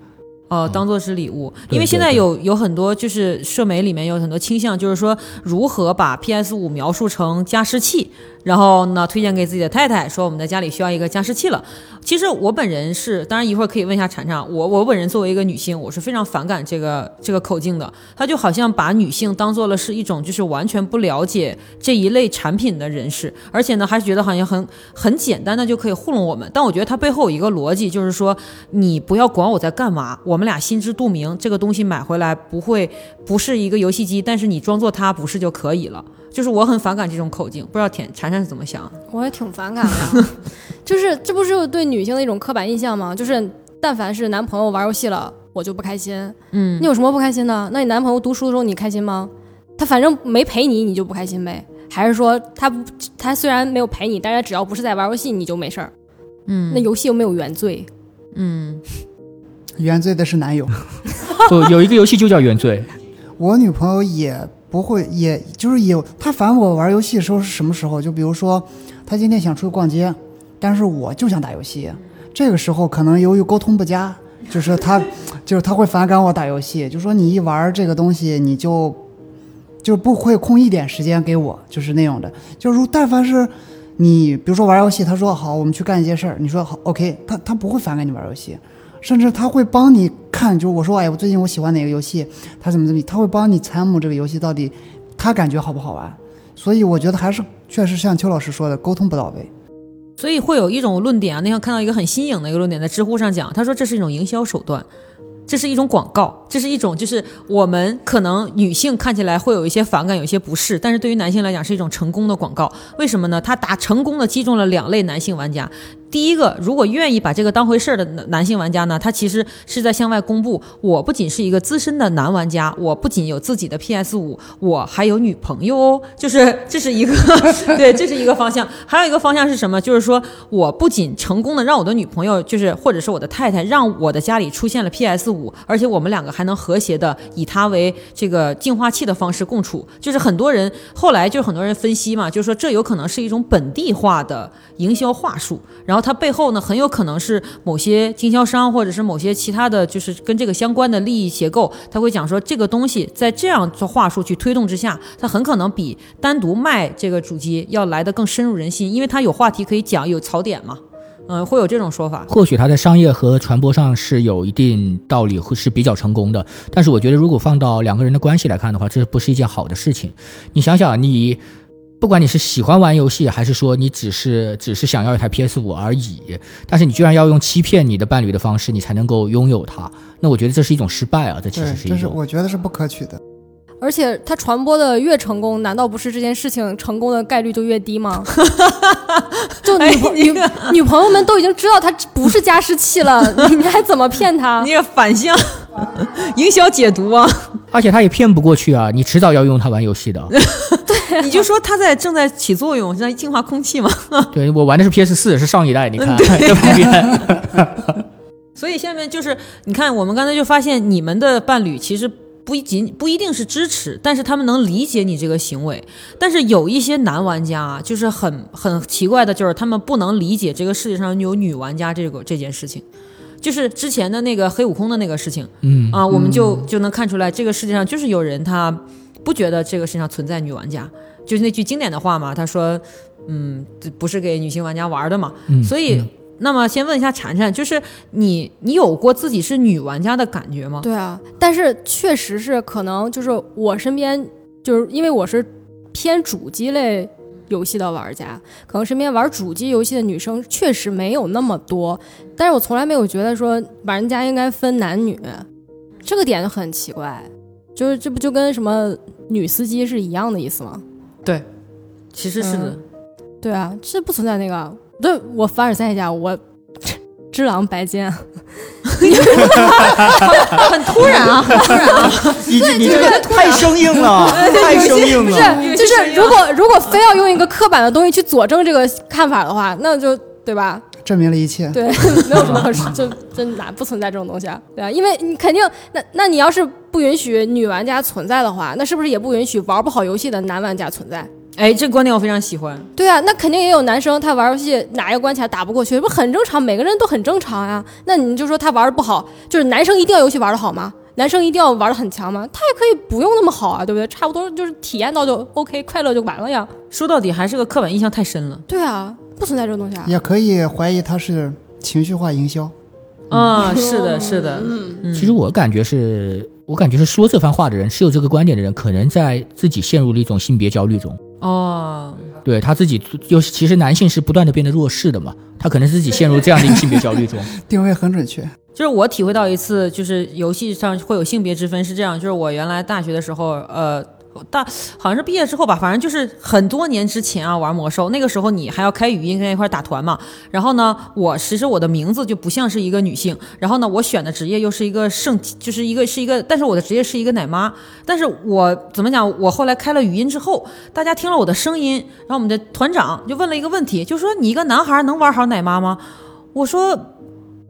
哦，当做是礼物，对因为现在有有很多就是社媒里面有很多倾向，就是说如何把 PS 五描述成加湿器，然后呢推荐给自己的太太，说我们在家里需要一个加湿器了。其实我本人是，当然一会儿可以问一下婵婵，我我本人作为一个女性，我是非常反感这个这个口径的，他就好像把女性当做了是一种就是完全不了解这一类产品的人士，而且呢还是觉得好像很很简单的就可以糊弄我们。但我觉得它背后有一个逻辑，就是说你不要管我在干嘛，我们俩心知肚明，这个东西买回来不会不是一个游戏机，但是你装作它不是就可以了。就是我很反感这种口径，不知道田婵婵是怎么想？我也挺反感的，就是这不是对女性的一种刻板印象吗？就是但凡是男朋友玩游戏了，我就不开心。嗯你有什么不开心的？那你男朋友读书的时候你开心吗？他反正没陪你，你就不开心呗？还是说他不他虽然没有陪你，但是只要不是在玩游戏，你就没事儿？嗯那游戏又没有原罪，嗯原罪的是男友，不，有一个游戏就叫原罪，我女朋友也不会，也就是有他烦我玩游戏的时候是什么时候？就比如说，他今天想出去逛街，但是我就想打游戏，这个时候可能由于沟通不佳，就是他 就是他会反感我打游戏，就说你一玩这个东西你就就不会空一点时间给我，就是那种的。就是如但凡是你比如说玩游戏，他说好，我们去干一件事儿，你说好 OK，他他不会反感你玩游戏。甚至他会帮你看，就是我说，哎，我最近我喜欢哪个游戏，他怎么怎么，他会帮你参谋这个游戏到底他感觉好不好玩。所以我觉得还是确实像邱老师说的，沟通不到位。所以会有一种论点啊，那天看到一个很新颖的一个论点，在知乎上讲，他说这是一种营销手段，这是一种广告，这是一种就是我们可能女性看起来会有一些反感，有一些不适，但是对于男性来讲是一种成功的广告。为什么呢？他打成功的击中了两类男性玩家。第一个，如果愿意把这个当回事儿的男性玩家呢，他其实是在向外公布，我不仅是一个资深的男玩家，我不仅有自己的 PS 五，我还有女朋友哦。就是这是一个，对，这是一个方向。还有一个方向是什么？就是说我不仅成功的让我的女朋友，就是或者是我的太太，让我的家里出现了 PS 五，而且我们两个还能和谐的以它为这个净化器的方式共处。就是很多人后来就很多人分析嘛，就是说这有可能是一种本地化的营销话术，然后它背后呢很有可能是某些经销商或者是某些其他的就是跟这个相关的利益结构，他会讲说这个东西在这样做话术去推动之下，它很可能比单独卖这个主机要来的更深入人心，因为它有话题可以讲，有槽点嘛，嗯、会有这种说法。或许它在商业和传播上是有一定道理，会是比较成功的。但是我觉得，如果放到两个人的关系来看的话，这不是一件好的事情。你想想，你不管你是喜欢玩游戏，还是说你只是只是想要一台 PS 五而已，但是你居然要用欺骗你的伴侣的方式，你才能够拥有它，那我觉得这是一种失败啊！这其实，是这是一种。我觉得是不可取的。而且它传播的越成功，难道不是这件事情成功的概率就越低吗？就女朋女女朋友们都已经知道它不是加湿器了，你你还怎么骗她你？也反向 营销解读啊！而且他也骗不过去啊！你迟早要用它玩游戏的。你就说它在正在起作用，在净化空气嘛。对我玩的是 PS 四，是上一代，你看 在旁边。所以下面就是你看，我们刚才就发现你们的伴侣其实。不一仅不一定是支持，但是他们能理解你这个行为。但是有一些男玩家啊，就是很很奇怪的，就是他们不能理解这个世界上有女玩家这个这件事情。就是之前的那个黑悟空的那个事情嗯，啊，我们就就能看出来，这个世界上就是有人他不觉得这个世界上存在女玩家，就是那句经典的话嘛，他说，嗯，这不是给女性玩家玩的嘛。嗯所以，那么先问一下婵婵，就是你你有过自己是女玩家的感觉吗？对啊，但是确实是可能就是我身边就是因为我是偏主机类游戏的玩家，可能身边玩主机游戏的女生确实没有那么多，但是我从来没有觉得说玩家应该分男女，这个点就很奇怪，就是这不就跟什么女司机是一样的意思吗？对，其实是的。嗯对啊，这不存在那个。对我凡尔赛一下，我只狼白剑，很突然啊，很突然啊！你你这个太生硬了，太生硬不。是，就是如果如果非要用一个刻板的东西去佐证这个看法的话，那就对吧？证明了一切。对，没有什么可说，就真哪不存在这种东西啊？对啊，因为你肯定，那那你要是不允许女玩家存在的话，那是不是也不允许玩不好游戏的男玩家存在？哎，这观点我非常喜欢。对啊，那肯定也有男生他玩游戏哪一个关卡打不过去，不很正常？每个人都很正常呀。那你就说他玩的不好，就是男生一定要游戏玩的好吗？男生一定要玩的很强吗？他也可以不用那么好啊，对不对？差不多就是体验到就 OK，快乐就完了呀。说到底还是个刻板印象太深了。对啊，不存在这种东西啊。也可以怀疑他是情绪化营销。啊、是的，是的，嗯，其实我感觉是，我感觉是说这番话的人，持有这个观点的人，可能在自己陷入了一种性别焦虑中。哦，对他自己，尤其实男性是不断的变得弱势的嘛，他可能自己陷入这样的一个性别焦虑中。定位很准确。就是我体会到一次，就是游戏上会有性别之分，是这样，就是我原来大学的时候，呃。大好像是毕业之后吧，反正就是很多年之前啊，玩魔兽那个时候你还要开语音跟人一块打团嘛。然后呢，我其实我的名字就不像是一个女性，然后呢，我选的职业又是一个圣，就是一个是一个，但是我的职业是一个奶妈。但是我怎么讲？我后来开了语音之后，大家听了我的声音，然后我们的团长就问了一个问题，就说你一个男孩能玩好奶妈吗？我说。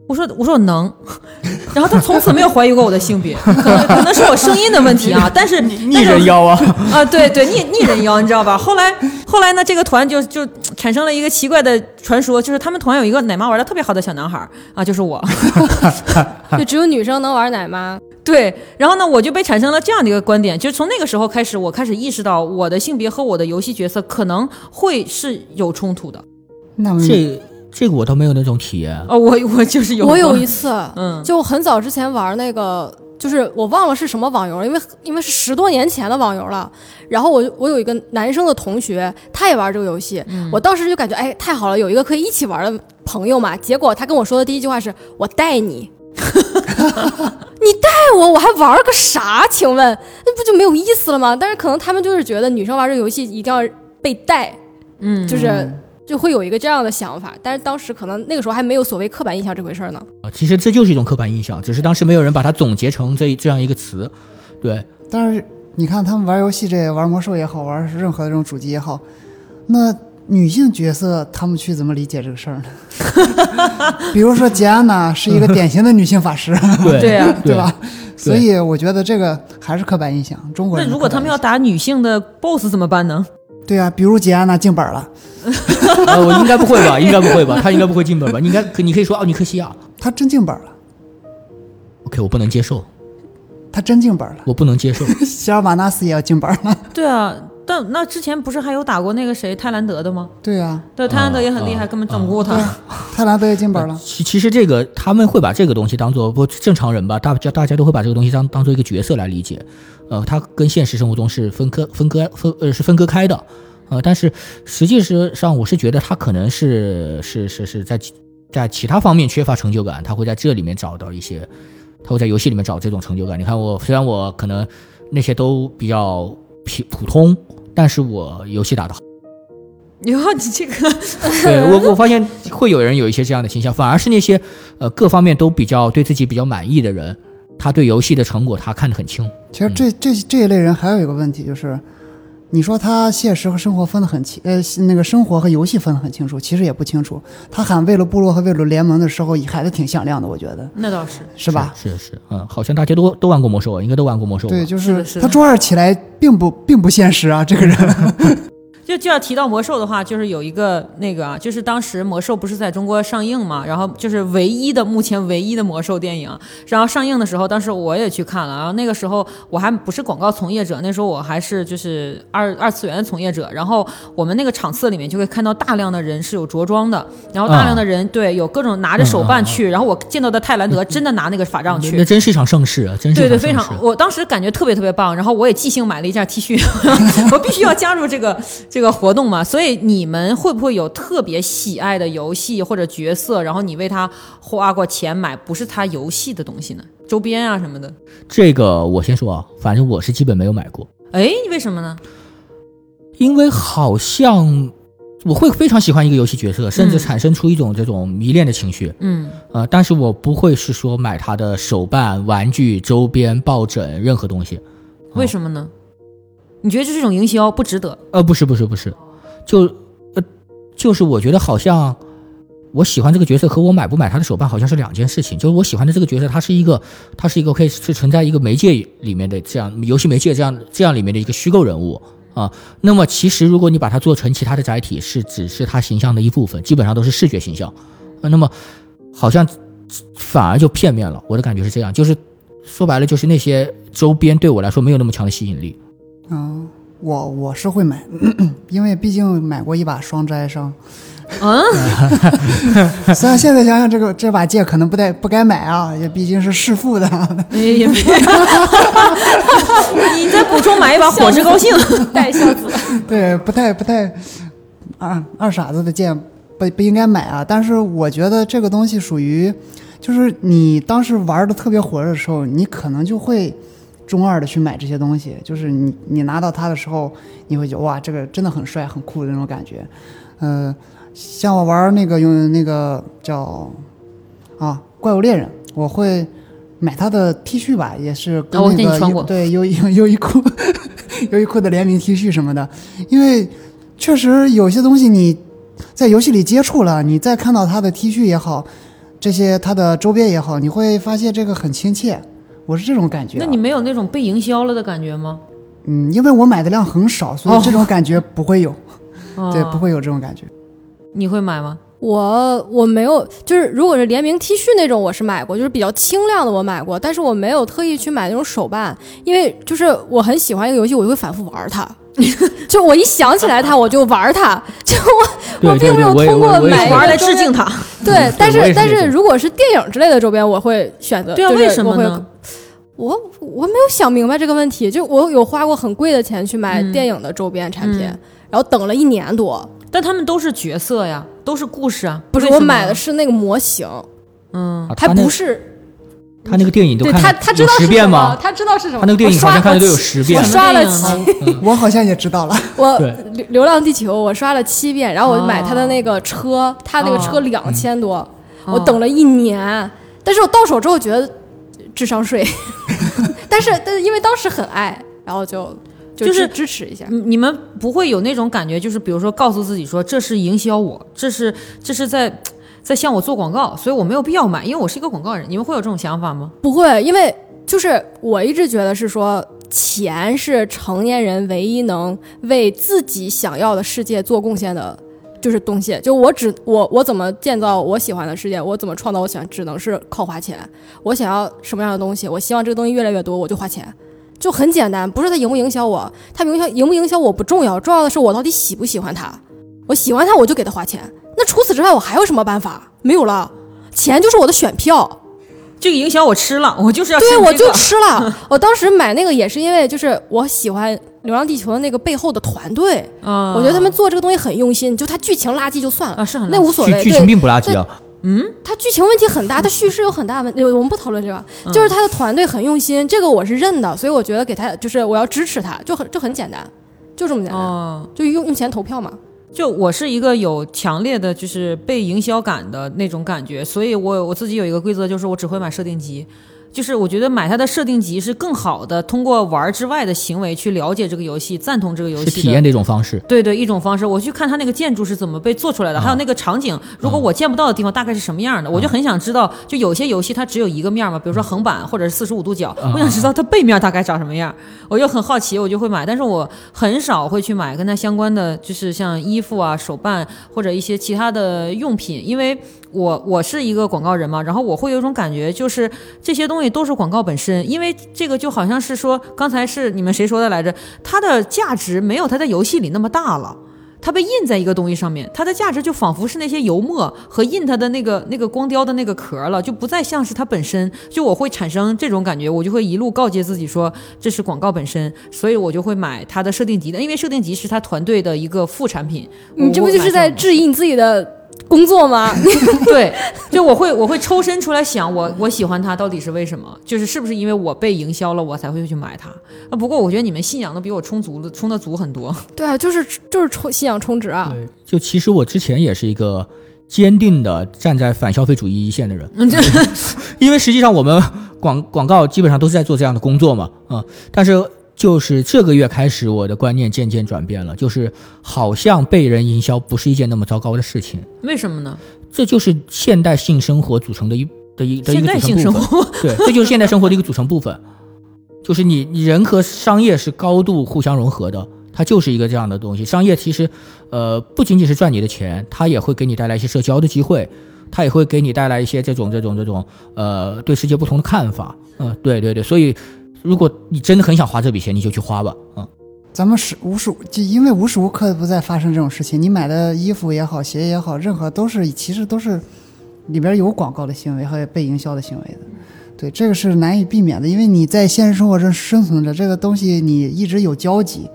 我说我说我能，然后他从此没有怀疑过我的性别，可能可能是我声音的问题啊，但是逆人妖啊！啊，对对，逆逆人妖，你知道吧？后来后来呢，这个团就就产生了一个奇怪的传说，就是他们团有一个奶妈玩的特别好的小男孩啊，就是我。就只有女生能玩奶妈。对，然后呢，我就被产生了这样的一个观点，就是从那个时候开始，我开始意识到我的性别和我的游戏角色可能会是有冲突的。那么这这个我倒没有那种体验。哦，我我就是有，我有一次，嗯就很早之前玩那个，就是我忘了是什么网游了，因为因为是十多年前的网游了。然后我我有一个男生的同学，他也玩这个游戏，我当时就感觉哎太好了，有一个可以一起玩的朋友嘛。结果他跟我说的第一句话是“我带你”，你带我，我还玩个啥？请问那不就没有意思了吗？但是可能他们就是觉得女生玩这个游戏一定要被带，嗯，就是就会有一个这样的想法。但是当时可能那个时候还没有所谓刻板印象这回事儿呢。啊，其实这就是一种刻板印象，只是当时没有人把它总结成这这样一个词。对，但是你看他们玩游戏这玩魔兽也好，玩任何这种主机也好，那女性角色他们去怎么理解这个事儿呢？比如说杰安娜是一个典型的女性法师，对对啊对吧？所以我觉得这个还是刻板印象，中国人。那如果他们要，打女性的 BOSS 怎么办呢？对啊，比如杰安娜进本了，呃，我应该不会吧？应该不会吧？他应该不会进本吧？你应该可你可以说奥尼克西亚。她真进本了，OK，我不能接受，她真进本了。我不能接受。希尔瓦纳斯也要进本了，对啊，但那之前不是还有打过那个谁泰兰德的吗？对啊，对，泰兰德也很厉害，根本整不过他。泰兰德也进本了。其其实这个他们会把这个东西当做不正常人吧，大家大家都会把这个东西当当做一个角色来理解，呃，他跟现实生活中是分割分割分呃是分割开的，呃，但是实际上我是觉得他可能是是是是在其在其他方面缺乏成就感，他会在这里面找到一些，他会在游戏里面找这种成就感。你看我虽然我可能那些都比较普普通，但是我游戏打得好。哟，你这个 对我，我发现会有人有一些这样的倾向，反而是那些呃各方面都比较对自己比较满意的人，他对游戏的成果他看得很清。其实这这这一类人还有一个问题就是，你说他现实和生活分得很清，呃，那个生活和游戏分得很清楚，其实也不清楚。他喊为了部落和为了联盟的时候，还是挺响亮的，我觉得那倒是。是吧？是是是，嗯，好像大家都都玩过魔兽啊，应该都玩过魔兽。对，就是他周二起来并不并不现实啊，这个人。就就要提到魔兽的话，就是有一个那个啊，就是当时魔兽不是在中国上映嘛，然后就是唯一的目前唯一的魔兽电影，然后上映的时候，当时我也去看了，然后那个时候我还不是广告从业者，那时候我还是就是二二次元的从业者，然后我们那个场次里面就会看到大量的人是有着装的，然后大量的人、对有各种拿着手办去，然后我见到的泰兰德真的拿那个法杖去。那，真是一场盛世啊，真是对对，非常，我当时感觉特别特别棒，然后我也即兴买了一件 T 恤，我必须要加入这个这个活动嘛。所以你们会不会有特别喜爱的游戏或者角色，然后你为他花过钱买不是他游戏的东西呢？周边啊什么的？这个我先说啊，反正我是基本没有买过，哎，为什么呢？因为好像我会非常喜欢一个游戏角色，甚至嗯产生出一种这种迷恋的情绪。嗯，呃，但是我不会是说买他的手办、玩具、周边、抱枕任何东西。为什么呢？你觉得这是一种营销，不值得？呃，不是不是不是，就呃，就是我觉得好像我喜欢这个角色和我买不买他的手办好像是两件事情。就是我喜欢的这个角色，他是一个，他是一个可以是存在一个媒介里面的这样游戏媒介这样这样里面的一个虚构人物啊。那么其实如果你把它做成其他的载体，是只是他形象的一部分，基本上都是视觉形象。啊、那么好像反而就片面了。我的感觉是这样，就是说白了，就是那些周边对我来说没有那么强的吸引力。嗯，我我是会买，因为毕竟买过一把双摘伤。嗯，虽然现在想想这个这把剑可能不带不该买啊，也毕竟是弑父的。也也没，你再补充买一把火之高兴。带孝子，对，不太不太二二傻子的剑不不应该买啊。但是我觉得这个东西属于，就是你当时玩的特别火热的时候，你可能就会中二的去买这些东西。就是你你拿到它的时候，你会觉得哇，这个真的很帅很酷的那种感觉。呃，像我玩那个用那个叫啊怪物猎人，我会。买他的 T 恤吧，也是我那个、见你穿过对优优优衣库 优衣库的联名 T 恤什么的，因为确实有些东西你在游戏里接触了，你再看到它的 T 恤也好，这些它的周边也好，你会发现这个很亲切。我是这种感觉啊、那你没有那种被营销了的感觉吗？嗯，因为我买的量很少，所以哦这种感觉不会有，对，哦不。会有这种感觉。你会买吗？我我没有，就是如果是联名 T 恤那种，我是买过，就是比较轻量的，我买过，但是我没有特意去买那种手办，因为就是我很喜欢一个游戏，我就会反复玩它，就我一想起来它，我就玩它，就我我并没有通过买玩来致敬它。对，但是但是如果是电影之类的周边，我会选择。对啊，就是为什么会呢？我我没有想明白这个问题，就我有花过很贵的钱去买嗯。电影的周边产品，嗯。然后等了一年多。但他们都是角色呀，都是故事啊。不是我买的，是那个模型，嗯，还不是他那个电影都对看他他知道十遍吗？他知道是什么。他那个电影我刷好像看了都有十遍。我刷了七，我好像也知道了。我流流浪地球我刷了七遍，然后我买他的哦那个车，他那个车哦两千多，哦我等了一年，但是我到手之后觉得智商税，但是但是因为当时很爱，然后就就就是支支持一下。你你们不会有那种感觉，就是比如说告诉自己说这是营销我，这是这是在在向我做广告，所以我没有必要买，因为我是一个广告人。你们会有这种想法吗？不会，因为就是我一直觉得是说，钱是成年人唯一能为自己想要的世界做贡献的，就是东西。就我只我我怎么建造我喜欢的世界，我怎么创造我喜欢，只能是靠花钱。我想要什么样的东西，我希望这个东西越来越多，我就花钱。就很简单，不是它影不影响我，它影响影不影响我不重要，重要的是我到底喜不喜欢它。我喜欢它，我就给它花钱。那除此之外，我还有什么办法？没有了，钱就是我的选票。这个营销我吃了，我就是要对，我就吃这个吃了。我当时买那个也是因为，就是我喜欢《流浪地球》的那个背后的团队，啊，我觉得他们做这个东西很用心。就它剧情垃圾就算了，啊是很那无所谓。剧剧情，并不垃圾啊，嗯它剧情问题很大，它叙事有很大问题。我们不讨论这个，嗯就是他的团队很用心，这个我是认的，所以我觉得给他就是我要支持他，就很就很简单，就这么简单，哦。就用用钱投票嘛。就我是一个有强烈的就是被营销感的那种感觉，所以我我自己有一个规则，就是我只会买设定集。就是我觉得买它的设定集是更好的，通过玩儿之外的行为去了解这个游戏，赞同这个游戏是体验的一种方式。对对，一种方式，我去看它那个建筑是怎么被做出来的，还有那个场景，如果我见不到的地方大概是什么样的，我就很想知道。就有些游戏它只有一个面嘛，比如说横版或者是四十五度角，我想知道它背面大概长什么样，我就很好奇，我就会买。但是我很少会去买跟它相关的，就是像衣服啊、手办或者一些其他的用品，因为我我是一个广告人嘛，然后我会有一种感觉，就是这些东西都是广告本身，因为这个就好像是说，刚才是你们谁说的来着？它的价值没有它在游戏里那么大了。它被印在一个东西上面，它的价值就仿佛是那些油墨和印它的那个那个光雕的那个壳了，就不再像是它本身。就我会产生这种感觉，我就会一路告诫自己说这是广告本身，所以我就会买它的设定集的，因为设定集是它团队的一个副产品。你这不就是在治？质疑你自己的工作吗？对，就我会我会抽身出来想，我我喜欢它到底是为什么？就是是不是因为我被营销了，我才会去买它？啊，不过我觉得你们信仰都比我充足了，充的足很多。对啊，就是就是充信仰充值啊。对，就其实我之前也是一个坚定的站在反消费主义一线的人，嗯，这 因为实际上我们广广告基本上都是在做这样的工作嘛，啊、但是就是这个月开始，我的观念渐渐转变了，就是好像被人营销不是一件那么糟糕的事情，为什么呢？这就是现代性生活组成的一的一的一个组成部分。性生活，对，这就是现代生活的一个组成部分，就是你你人和商业是高度互相融合的，它就是一个这样的东西。商业其实，呃，不仅仅是赚你的钱，它也会给你带来一些社交的机会，它也会给你带来一些这种这种这种呃对世界不同的看法。嗯、对对对，所以如果你真的很想花这笔钱，你就去花吧。嗯，咱们是无时就因为无时无刻不在发生这种事情，你买的衣服也好，鞋也好，任何都是其实都是里边有广告的行为和被营销的行为的。对，这个是难以避免的，因为你在现实生活中生存着，这个东西你一直有交集，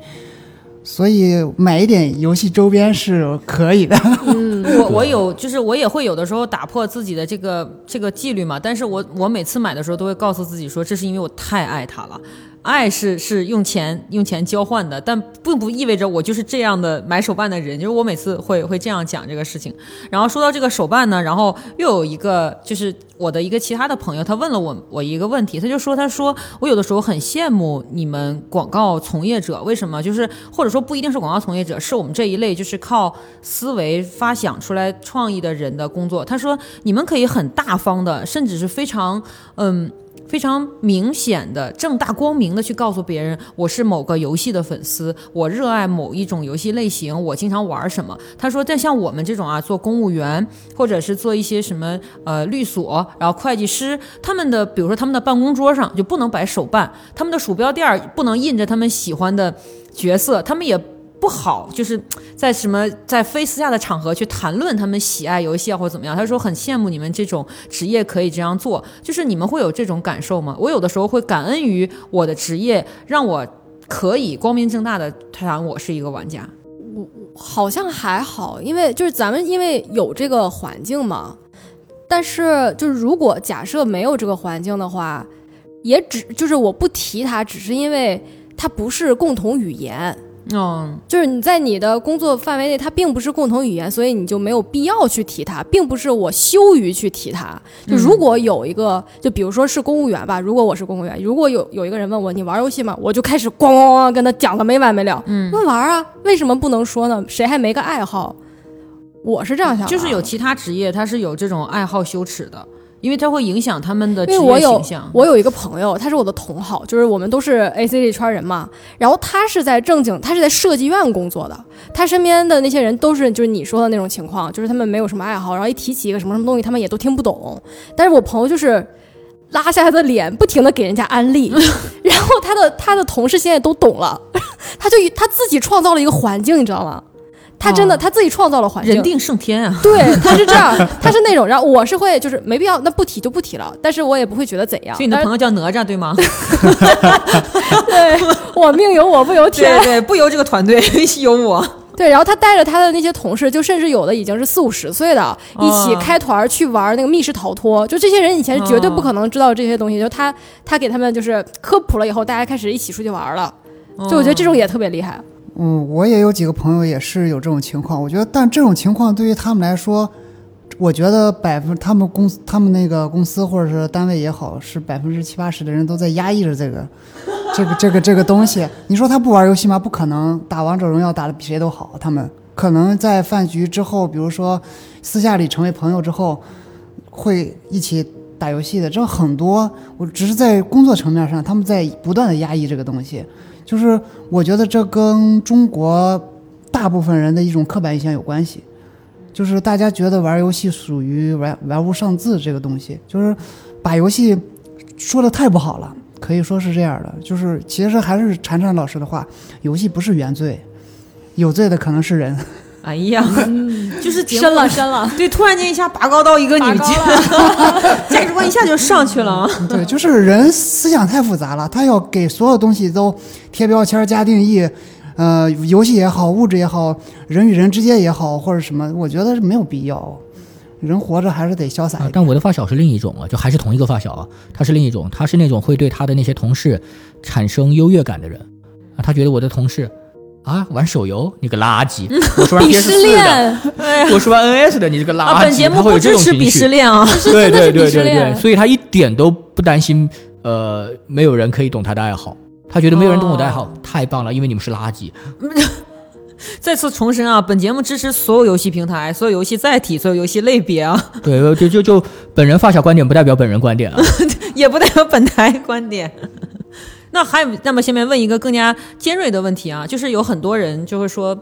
所以买一点游戏周边是可以的。嗯我我有，就是我也会有的时候打破自己的这个这个纪律嘛，但是我我每次买的时候都会告诉自己说，这是因为我太爱它了。爱是是用钱用钱交换的，但并不意味着我就是这样的买手办的人。就是我每次会会这样讲这个事情。然后说到这个手办呢，然后又有一个就是我的一个其他的朋友，他问了我我一个问题，他就说他说我有的时候很羡慕你们广告从业者，为什么？就是或者说不一定是广告从业者，是我们这一类就是靠思维发想出来创意的人的工作。他说你们可以很大方的，甚至是非常嗯。非常明显的、正大光明的去告诉别人，我是某个游戏的粉丝，我热爱某一种游戏类型，我经常玩什么。他说，但像我们这种啊，做公务员或者是做一些什么呃律所，然后会计师，他们的比如说他们的办公桌上就不能摆手办，他们的鼠标垫儿不能印着他们喜欢的角色，他们也。不好，就是在什么在非私下的场合去谈论他们喜爱游戏啊或者怎么样。他说很羡慕你们这种职业可以这样做，就是你们会有这种感受吗？我有的时候会感恩于我的职业，让我可以光明正大的谈我是一个玩家。我好像还好，因为就是咱们因为有这个环境嘛，但是就是如果假设没有这个环境的话，也只就是我不提它，只是因为它不是共同语言。嗯，就是你在你的工作范围内，它并不是共同语言，所以你就没有必要去提它，并不是我羞于去提它。就如果有一个，就比如说是公务员吧，如果我是公务员，如果有有一个人问我你玩游戏吗，我就开始咣咣咣跟他讲个没完没了。嗯，问玩啊，为什么不能说呢？谁还没个爱好？我是这样想就是有其他职业他是有这种爱好羞耻的，因为它会影响他们的职业形象。我有一个朋友，他是我的同好，就是我们都是 A C 这圈人嘛。然后他是在正经，他是在设计院工作的。他身边的那些人都是就是你说的那种情况，就是他们没有什么爱好，然后一提起一个什么什么东西，他们也都听不懂。但是我朋友就是拉下他的脸，不停的给人家安利，然后他的他的同事现在都懂了，他就他自己创造了一个环境，你知道吗？他真的、哦他自己创造了环境，人定胜天啊！对，他是这样，他是那种，然后我是会就是没必要，那不提就不提了，但是我也不会觉得怎样。所以你的朋友叫哪吒对吗？对我命由我不由天对。对，不由这个团队，由我。对，然后他带着他的那些同事，就甚至有的已经是四五十岁的，一起哦开团去玩那个密室逃脱。就这些人以前是绝对不可能知道这些东西，就他他给他们就是科普了以后，大家开始一起出去玩了。就我觉得这种也特别厉害。嗯，我也有几个朋友也是有这种情况，我觉得，但这种情况对于他们来说，我觉得百分他们公司他们那个公司或者是单位也好，是百分之七八十的人都在压抑着这个 这个这个这个东西。你说他不玩游戏吗？不可能，打王者荣耀打得比谁都好。他们可能在饭局之后，比如说私下里成为朋友之后，会一起打游戏的，这很多。我只是在工作层面上，他们在不断的压抑这个东西。就是我觉得这跟中国大部分人的一种刻板印象有关系，就是大家觉得玩游戏属于玩玩物丧志这个东西，就是把游戏说的太不好了，可以说是这样的。就是其实还是禅禅老师的话，游戏不是原罪，有罪的可能是人。哎呀，就是深了深了，对，突然间一下拔高到一个女界，价值观一下就上去了。对，就是人思想太复杂了，他要给所有东西都贴标签、加定义，呃，游戏也好，物质也好，人与人之间也好，或者什么，我觉得是没有必要。人活着还是得潇洒啊，但我的发小是另一种啊，就还是同一个发小啊，他是另一种，他是那种会对他的那些同事产生优越感的人啊，他觉得我的同事啊玩手游你个垃圾，我鄙 PS 视链，我是玩 NS 的，你这个垃圾，啊，本节目不支持鄙视链啊。对对对对对，所以他一点都不担心，呃，没有人可以懂他的爱好。他觉得没有人懂我的爱好，哦太棒了，因为你们是垃圾。再次重申啊，本节目支持所有游戏平台、所有游戏载体、所有游戏类别啊，对，就就就本人发小观点不代表本人观点啊。也不代表本台观点。那还有，那么下面问一个更加尖锐的问题啊，就是有很多人就会说，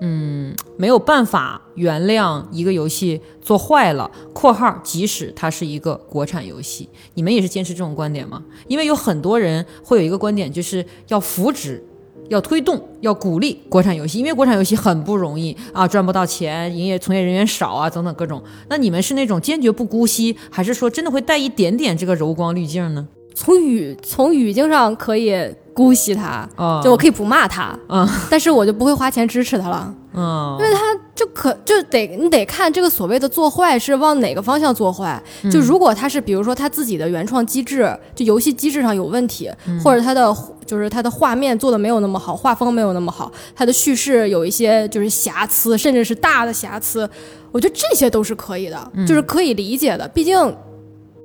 嗯，没有办法原谅一个游戏做坏了（括号即使它是一个国产游戏），你们也是坚持这种观点吗？因为有很多人会有一个观点，就是要扶植。要推动，要鼓励国产游戏，因为国产游戏很不容易啊，赚不到钱，营业从业人员少啊，等等各种。那你们是那种坚决不姑息，还是说真的会带一点点这个柔光滤镜呢？从语从语境上可以姑息他，啊就我可以不骂他，嗯。但是我就不会花钱支持他了，嗯，因为他就可就得你得看这个所谓的做坏是往哪个方向做坏。就如果他是比如说他自己的原创机制，就游戏机制上有问题，或者他的就是他的画面做的没有那么好，画风没有那么好，他的叙事有一些就是瑕疵，甚至是大的瑕疵，我觉得这些都是可以的，就是可以理解的。毕竟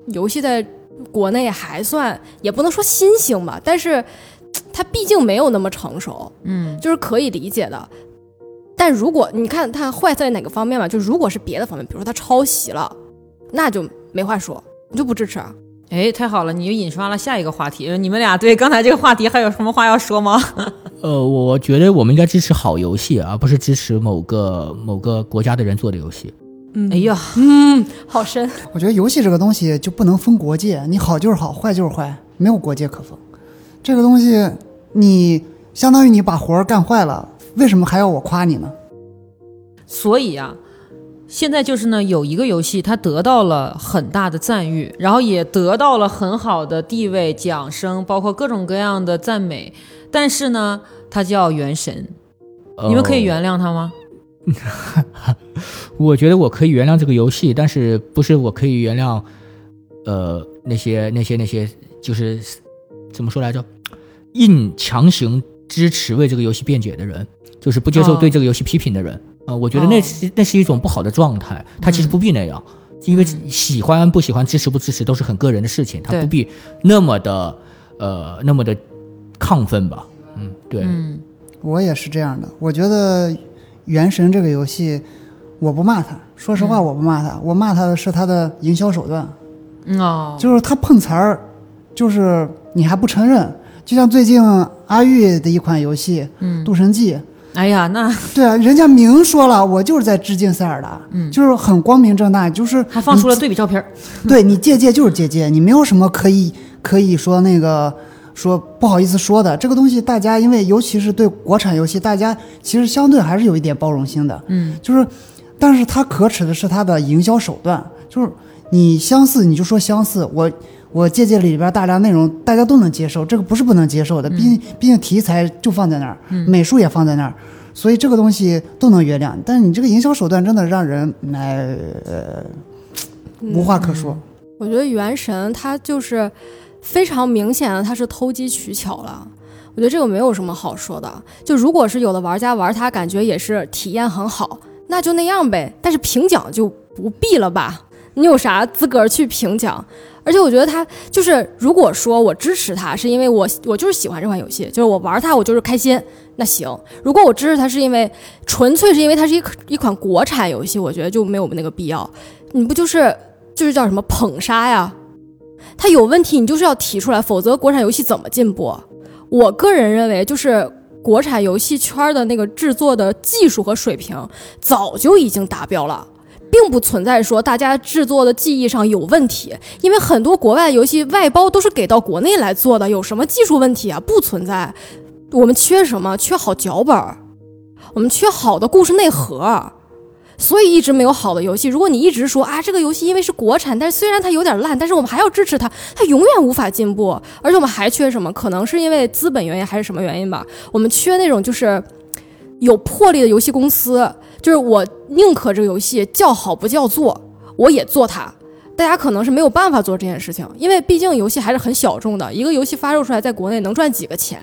游戏在国内还算也不能说新兴吧，但是它毕竟没有那么成熟，嗯，就是可以理解的。但如果你看它坏在哪个方面嘛，就如果是别的方面，比如说它抄袭了，那就没话说，你就不支持啊。哎，太好了，你又引发了下一个话题。呃你们俩对刚才这个话题还有什么话要说吗？呃，我觉得我们应该支持好游戏，而不是支持某个某个国家的人做的游戏。哎呀，嗯，好深。我觉得游戏这个东西就不能分国界，你好就是好，坏就是坏，没有国界可分。这个东西，你相当于你把活儿干坏了，为什么还要我夸你呢？所以啊，现在就是呢，有一个游戏它得到了很大的赞誉，然后也得到了很好的地位、奖声，包括各种各样的赞美。但是呢，它叫《原神》，你们可以呃原谅它吗？我觉得我可以原谅这个游戏，但是不是我可以原谅，呃，那些那些那些就是怎么说来着，硬强行支持为这个游戏辩解的人，就是不接受哦对这个游戏批评的人。啊、我觉得那哦。是、那是一种不好的状态，他其实不必那样。因为喜欢不喜欢、支持不支持都是很个人的事情，他不必那么的，呃，那么的亢奋吧。嗯，对，嗯。我也是这样的。我觉得《原神》这个游戏，我不骂他，说实话，我不骂他，我骂他的是他的营销手段，嗯哦，就是他碰瓷儿，就是你还不承认。就像最近阿玉的一款游戏嗯《渡神记》，哎呀，那 对啊，人家明说了，我就是在致敬塞尔达，嗯就是很光明正大，就是还放出了对比照片儿，对你借鉴就是借鉴，你没有什么可以可以说那个说不好意思说的。这个东西大家因为尤其是对国产游戏，大家其实相对还是有一点包容心的，嗯，就是，但是它可耻的是它的营销手段，就是你相似你就说相似，我。我借鉴里边大量内容，大家都能接受，这个不是不能接受的，毕竟毕竟题材就放在那儿，美术也放在那儿，所以这个东西都能原谅。但是你这个营销手段真的让人来呃无话可说。我觉得《原神》它就是非常明显的，它是偷机取巧了。我觉得这个没有什么好说的。就如果是有的玩家玩它，感觉也是体验很好，那就那样呗。但是评奖就不必了吧？你有啥资格去评奖？而且我觉得他就是，如果说我支持他，是因为我我就是喜欢这款游戏，就是我玩它我就是开心，那行。如果我支持他是因为纯粹是因为它是一一款国产游戏，我觉得就没有那个必要。你不就是就是叫什么捧杀呀？它有问题，你就是要提出来，否则国产游戏怎么进步？我个人认为，就是国产游戏圈的那个制作的技术和水平早就已经达标了。并不存在说大家制作的技艺上有问题，因为很多国外游戏外包都是给到国内来做的，有什么技术问题啊？不存在。我们缺什么？缺好脚本儿，我们缺好的故事内核。所以一直没有好的游戏。如果你一直说啊，这个游戏因为是国产，但是虽然它有点烂，但是我们还要支持它，它永远无法进步。而且我们还缺什么？可能是因为资本原因还是什么原因吧？我们缺那种就是有魄力的游戏公司，就是我宁可这个游戏叫好不叫座，我也做它。大家可能是没有办法做这件事情，因为毕竟游戏还是很小众的，一个游戏发售出来，在国内能赚几个钱？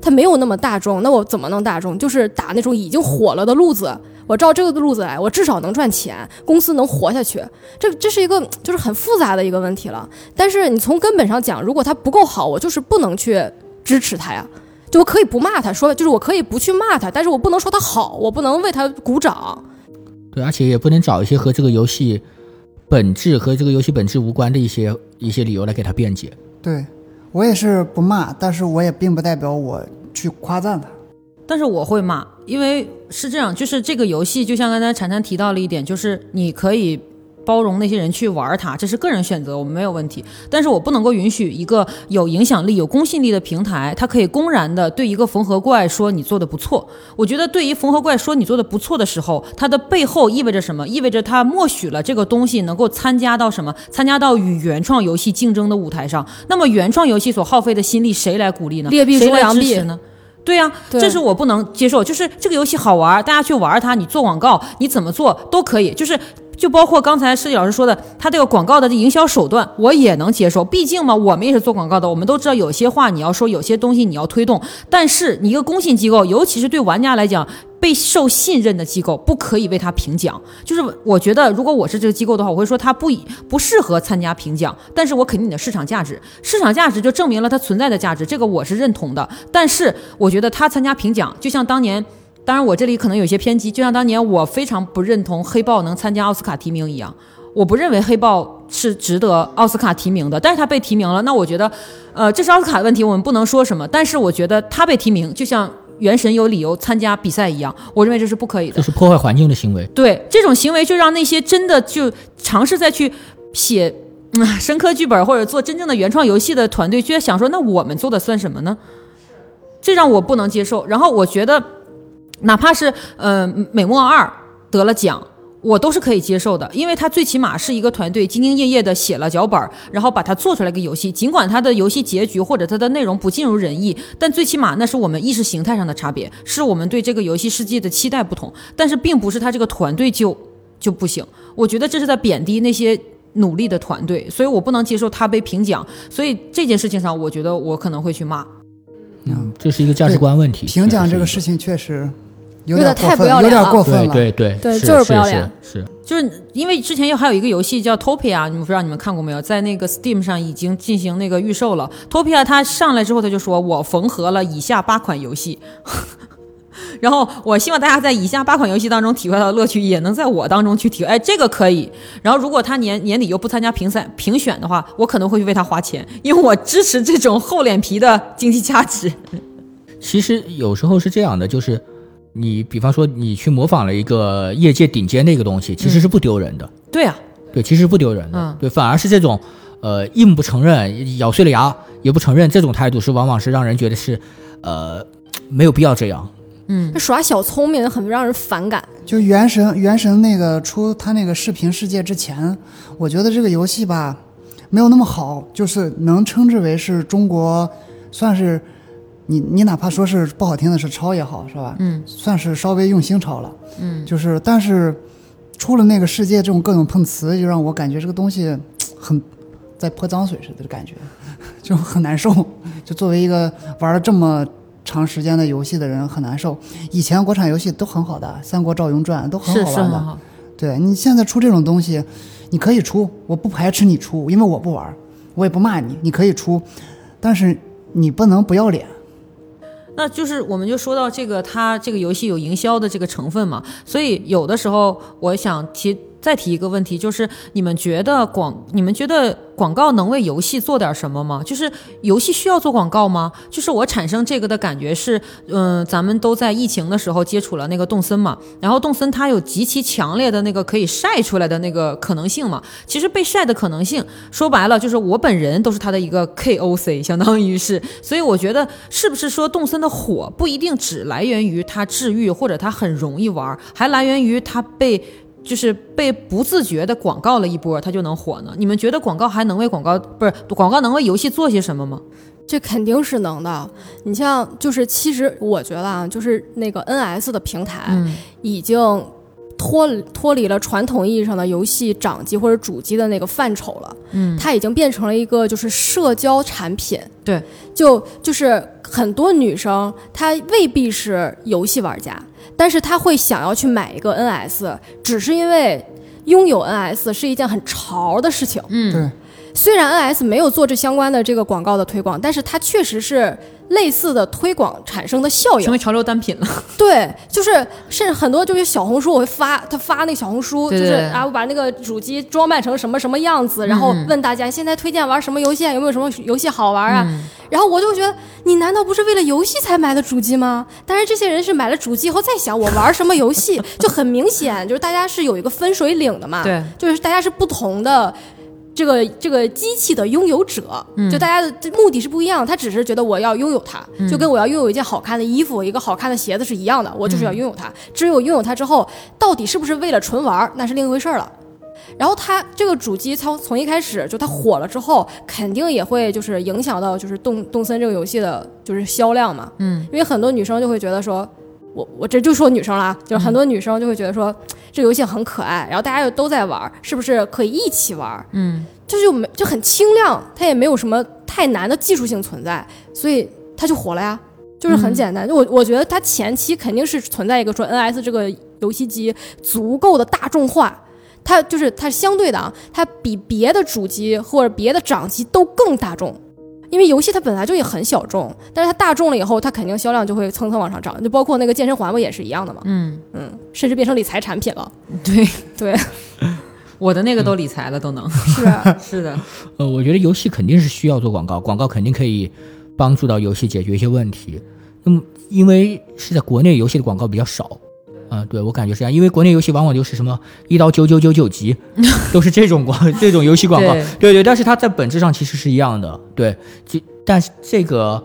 它没有那么大众，那我怎么能大众？就是打那种已经火了的路子，我照这个路子来，我至少能赚钱，公司能活下去。这这是一个就是很复杂的一个问题了。但是你从根本上讲，如果它不够好，我就是不能去支持它呀。就我可以不骂他，说就是我可以不去骂他，但是我不能说他好，我不能为他鼓掌。对，而且也不能找一些和这个游戏本质和这个游戏本质无关的一些一些理由来给他辩解。对我也是不骂，但是我也并不代表我去夸赞他。但是我会骂，因为是这样，就是这个游戏，就像刚才婵婵提到了一点，就是你可以包容那些人去玩它，这是个人选择，我们没有问题。但是我不能够允许一个有影响力、有公信力的平台，它可以公然的对一个缝合怪说你做的不错。我觉得对于缝合怪说你做的不错的时候，它的背后意味着什么？意味着它默许了这个东西能够参加到什么？参加到与原创游戏竞争的舞台上。那么原创游戏所耗费的心力，谁来鼓励呢？劣币谁来逐良币支持呢？对呀、对这是我不能接受。就是这个游戏好玩，大家去玩它，你做广告，你怎么做都可以。就是就包括刚才设计老师说的，他这个广告的营销手段，我也能接受。毕竟嘛，我们也是做广告的，我们都知道有些话你要说，有些东西你要推动。但是你一个公信机构，尤其是对玩家来讲，备受信任的机构，不可以为他评奖。就是我觉得，如果我是这个机构的话，我会说他不以不适合参加评奖，但是我肯定你的市场价值，市场价值就证明了它存在的价值，这个我是认同的。但是我觉得他参加评奖，就像当年。当然，我这里可能有些偏激，就像当年我非常不认同黑豹能参加奥斯卡提名一样，我不认为黑豹是值得奥斯卡提名的，但是他被提名了，那我觉得，呃，这是奥斯卡的问题，我们不能说什么，但是我觉得他被提名，就像原神有理由参加比赛一样，我认为这是不可以的这。是破坏环境的行为。对这种行为，就让那些真的就尝试再去写嗯 深刻剧本或者做真正的原创游戏的团队，就在想说，那我们做的算什么呢？这让我不能接受。然后我觉得，哪怕是呃美梦二得了奖。我都是可以接受的，因为他最起码是一个团队兢兢业业的写了脚本儿，然后把它做出来一个游戏。尽管它的游戏结局或者它的内容不尽如人意，但最起码那是我们意识形态上的差别，是我们对这个游戏世界的期待不同。但是并不是他这个团队就就不行。我觉得这是在贬低那些努力的团队，所以我不能接受他被评奖。所以这件事情上，我觉得我可能会去骂。嗯，这是一个价值观问题。评奖这个事情确实有有点太不要脸了，有点过分了。对对对就是不要脸是是就是因为之前又还有一个游戏叫 Topia，你们不知道你们看过没有？在那个 Steam 上已经进行那个预售了。Topia 它上来之后，他就说我缝合了以下八款游戏。然后我希望大家在以下八款游戏当中体会到的乐趣，也能在我当中去体会。哎，这个可以。然后如果他年年底又不参加评赛评选的话，我可能会去为他花钱，因为我支持这种厚脸皮的经济价值。其实有时候是这样的，就是你比方说你去模仿了一个业界顶尖的一个东西，其实是不丢人的。对啊，对，其实不丢人的。嗯对，反而是这种，呃，硬不承认，咬碎了牙也不承认，这种态度是往往是让人觉得是，呃，没有必要这样。嗯耍小聪明很让人反感。就原神原神那个出他那个视频世界之前，我觉得这个游戏吧没有那么好，就是能称之为是中国算是你你哪怕说是不好听的是抄也好，是吧？嗯，算是稍微用心抄了。嗯，就是但是出了那个世界这种各种碰瓷，就让我感觉这个东西很在泼脏水似的感觉，就很难受。就作为一个玩了这么长时间的游戏的人，很难受。以前国产游戏都很好的，《三国赵云传》都很好玩的。对你现在出这种东西，你可以出，我不排斥你出，因为我不玩，我也不骂你，你可以出，但是你不能不要脸。那就是我们就说到这个，它这个游戏有营销的这个成分嘛，所以有的时候我想提再提一个问题，就是你们觉得广你们觉得广告能为游戏做点什么吗？就是游戏需要做广告吗？就是我产生这个的感觉是，嗯、咱们都在疫情的时候接触了那个动森嘛，然后动森它有极其强烈的那个可以晒出来的那个可能性嘛，其实被晒的可能性，说白了就是我本人都是它的一个 KOC，相当于是，所以我觉得是不是说动森的火不一定只来源于它治愈或者它很容易玩，还来源于它被。就是被不自觉的广告了一波，它就能火呢？你们觉得广告还能为广告不是广告能为游戏做些什么吗？这肯定是能的。你像，就是其实我觉得啊，就是那个 NS 的平台嗯已经脱脱离了传统意义上的游戏掌机或者主机的那个范畴了。嗯，它已经变成了一个就是社交产品。对，就就是很多女生她未必是游戏玩家，但是他会想要去买一个 NS，只是因为拥有 NS 是一件很潮的事情。嗯，对，虽然 NS 没有做这相关的这个广告的推广，但是它确实是类似的推广产生的效应。成为潮流单品了。对，就是甚至很多就是小红书我会发，他发那个小红书，对对对就是啊，我把那个主机装扮成什么什么样子，然后嗯问大家现在推荐玩什么游戏啊，有没有什么游戏好玩啊？嗯然后我就觉得，你难道不是为了游戏才买的主机吗？但是这些人是买了主机以后再想我玩什么游戏，就很明显就是大家是有一个分水岭的嘛，对，就是大家是不同的。这个这个机器的拥有者，嗯。就大家的目的是不一样，他只是觉得我要拥有它，嗯。就跟我要拥有一件好看的衣服、一个好看的鞋子是一样的，我就是要嗯拥有它。至于我拥有它之后，到底是不是为了纯玩，那是另一回事儿了。然后它这个主机从从一开始就它火了之后，肯定也会就是影响到就是动动森这个游戏的就是销量嘛，嗯，因为很多女生就会觉得说，我我这就说女生啦，就是很多女生就会觉得说、这游戏很可爱，然后大家又都在玩，是不是可以一起玩儿？嗯，这就没就很轻量，它也没有什么太难的技术性存在，所以它就火了呀。就是很简单，就我我觉得它前期肯定是存在一个说 NS 这个游戏机足够的大众化，它就是它相对的啊，它比别的主机或者别的掌机都更大众。因为游戏它本来就也很小众，但是它大众了以后，它肯定销量就会蹭蹭往上涨。就包括那个健身环不也是一样的嘛？嗯，嗯，甚至变成理财产品了。对，对，我的那个都理财了，都能。是啊 是的，呃，我觉得游戏肯定是需要做广告，广告肯定可以帮助到游戏解决一些问题。那么，因为是在国内游戏的广告比较少，啊、对我感觉是这样，因为国内游戏往往就是什么一刀九九九九级，都是这种广这种游戏广告，对对对，但是它在本质上其实是一样的，对，就但是这个。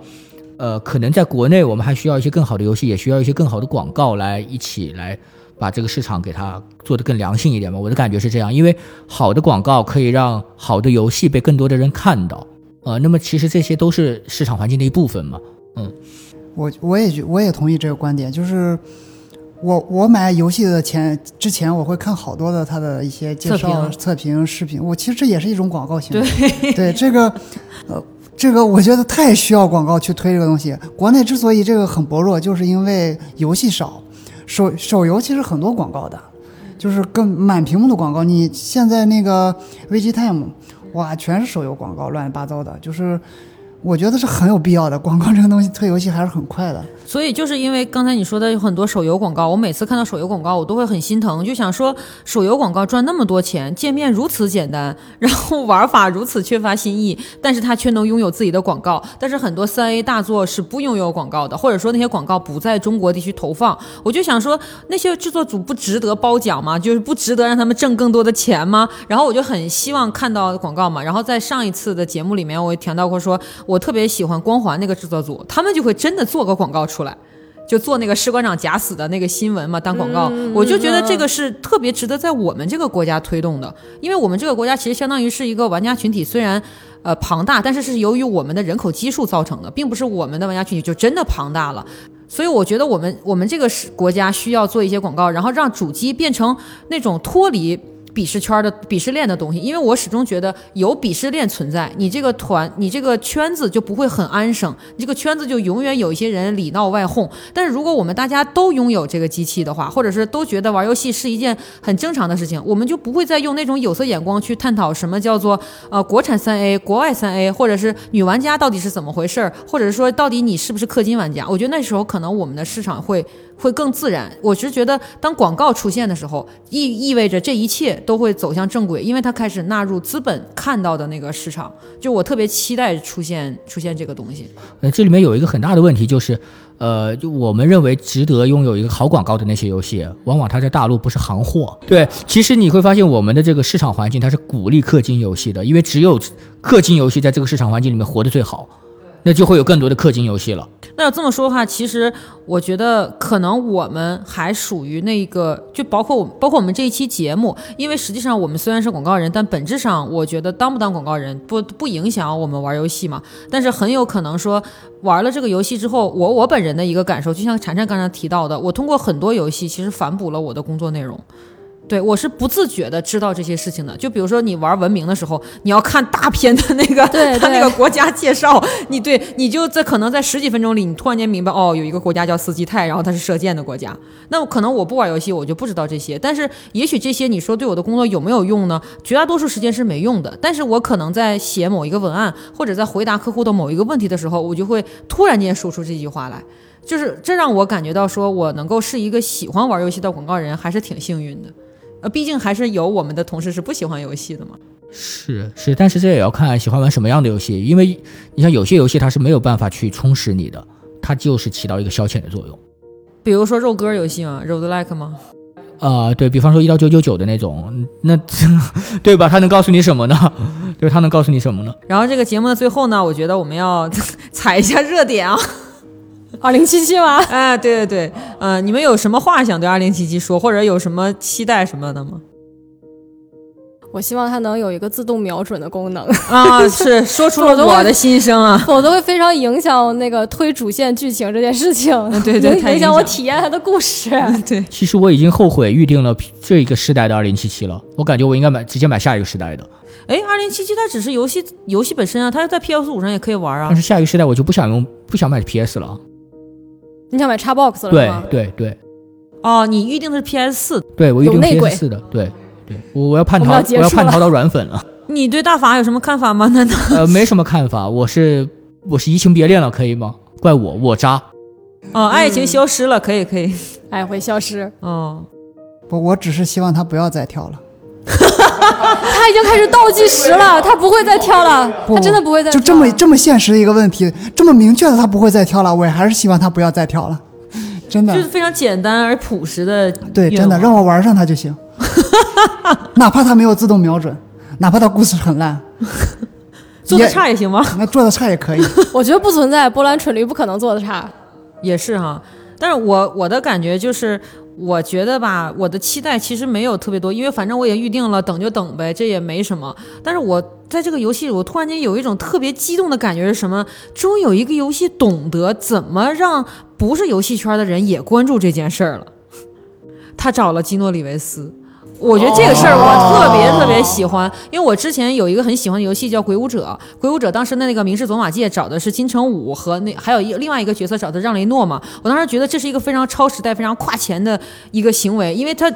呃，可能在国内我们还需要一些更好的游戏，也需要一些更好的广告来一起来把这个市场给它做得更良性一点吧。我的感觉是这样，因为好的广告可以让好的游戏被更多的人看到，呃，那么其实这些都是市场环境的一部分嘛。嗯我我也觉我也同意这个观点，就是我我买游戏的前之前，我会看好多的它的一些介绍、测评测评、视频。我其实这也是一种广告行为。对这个，呃，这个我觉得太需要广告去推这个东西。国内之所以这个很薄弱，就是因为游戏少，手手游其实很多广告的，就是更满屏幕的广告。你现在那个 VGTime，哇，全是手游广告，乱七八糟的，就是。我觉得是很有必要的，广告这个东西推游戏还是很快的。所以就是因为刚才你说的有很多手游广告，我每次看到手游广告，我都会很心疼，就想说手游广告赚那么多钱，界面如此简单，然后玩法如此缺乏新意，但是它却能拥有自己的广告。但是很多三 A 大作是不拥有广告的，或者说那些广告不在中国地区投放。我就想说，那些制作组不值得褒奖吗？就是不值得让他们挣更多的钱吗？然后我就很希望看到广告嘛。然后在上一次的节目里面，我也提到过说。我特别喜欢光环那个制作组，他们就会真的做个广告出来，就做那个士官长假死的那个新闻嘛，当广告。我就觉得这个是特别值得在我们这个国家推动的，因为我们这个国家其实相当于是一个玩家群体，虽然呃庞大，但是是由于我们的人口基数造成的，并不是我们的玩家群体就真的庞大了。所以我觉得我们我们这个是国家需要做一些广告，然后让主机变成那种脱离。鄙视圈的鄙视链的东西，因为我始终觉得有鄙视链存在，你这个团，你这个圈子就不会很安生，你这个圈子就永远有一些人里闹外讧。但是如果我们大家都拥有这个机器的话，或者是都觉得玩游戏是一件很正常的事情，我们就不会再用那种有色眼光去探讨什么叫做呃国产三 A、国外三 A，或者是女玩家到底是怎么回事儿，或者是说到底你是不是氪金玩家？我觉得那时候可能我们的市场会。会更自然。我是觉得，当广告出现的时候，意意味着这一切都会走向正轨，因为它开始纳入资本看到的那个市场。就我特别期待出现出现这个东西。呃，这里面有一个很大的问题，就是，呃，就我们认为值得拥有一个好广告的那些游戏，往往它在大陆不是行货。对，其实你会发现，我们的这个市场环境它是鼓励氪金游戏的，因为只有氪金游戏在这个市场环境里面活得最好。那就会有更多的氪金游戏了。那要这么说的话，其实我觉得可能我们还属于那个，就包括我，包括我们这一期节目，因为实际上我们虽然是广告人，但本质上我觉得当不当广告人不不影响我们玩游戏嘛。但是很有可能说玩了这个游戏之后，我我本人的一个感受，就像婵婵刚才提到的，我通过很多游戏其实反哺了我的工作内容。对，我是不自觉的知道这些事情的。就比如说你玩文明的时候，你要看大片的那个 他那个国家介绍，你对你就在可能在十几分钟里，你突然间明白哦，有一个国家叫斯基泰，然后它是射箭的国家。那可能我不玩游戏，我就不知道这些。但是也许这些你说对我的工作有没有用呢？绝大多数时间是没用的。但是我可能在写某一个文案，或者在回答客户的某一个问题的时候，我就会突然间说出这句话来，就是这让我感觉到说我能够是一个喜欢玩游戏的广告人，还是挺幸运的。呃，毕竟还是有我们的同事是不喜欢游戏的嘛。是是，但是这也要看喜欢玩什么样的游戏，因为你像有些游戏它是没有办法去充实你的，它就是起到一个消遣的作用。比如说肉鸽游戏嘛，road like 吗？啊，对比方说一到九九九的那种，那 对吧？它能告诉你什么呢？对，它能告诉你什么呢？然后这个节目的最后呢，我觉得我们要 踩一下热点啊。二零七七吗？哎，对对对，嗯，你们有什么话想对二零七七说，或者有什么期待什么的吗？我希望它能有一个自动瞄准的功能 啊！是说出了我的心声啊！否则会非常影响那个推主线剧情这件事情，对对，影响我体验它的故事。对，其实我已经后悔预定了这个时代的二零七七了，我感觉我应该买直接买下一个时代的。哎，二零七七它只是游戏游戏本身啊，它在 PS 五上也可以玩啊。但是下一个时代我就不想用，不想买 PS 了。你想买 Xbox 了吗？对对对。哦，你预定的是 PS 四？对，我预定 PS 四的。对对，我我要叛逃，我要叛逃到软粉了。你对大法有什么看法吗？难道？呃，没什么看法，我是我是移情别恋了，可以吗？怪我，我渣。哦，爱情消失了，可以可以，爱会消失。哦，不，我只是希望他不要再跳了。他已经开始倒计时了，他不会再跳了，他真的不会再。就这么这么现实的一个问题，这么明确的他不会再跳了，我还是希望他不要再跳了，真的。就是非常简单而朴实的。对，真的让我玩上他就行，哪怕他没有自动瞄准，哪怕他故事很烂，做的差也行吗？那做的差也可以。我觉得不存在波兰蠢驴不可能做的差，也是哈。但是我我的感觉就是。我觉得吧，我的期待其实没有特别多，因为反正我也预定了，等就等呗，这也没什么。但是我在这个游戏里，我突然间有一种特别激动的感觉是什么？终于有一个游戏懂得怎么让不是游戏圈的人也关注这件事儿了。他找了基诺里维斯。我觉得这个事儿我特别特别喜欢，因为我之前有一个很喜欢的游戏叫《鬼武者》，《鬼武者》当时的那个明世佐马介找的是金城武和那还有一另外一个角色找的让雷诺嘛，我当时觉得这是一个非常超时代、非常跨前的一个行为，因为他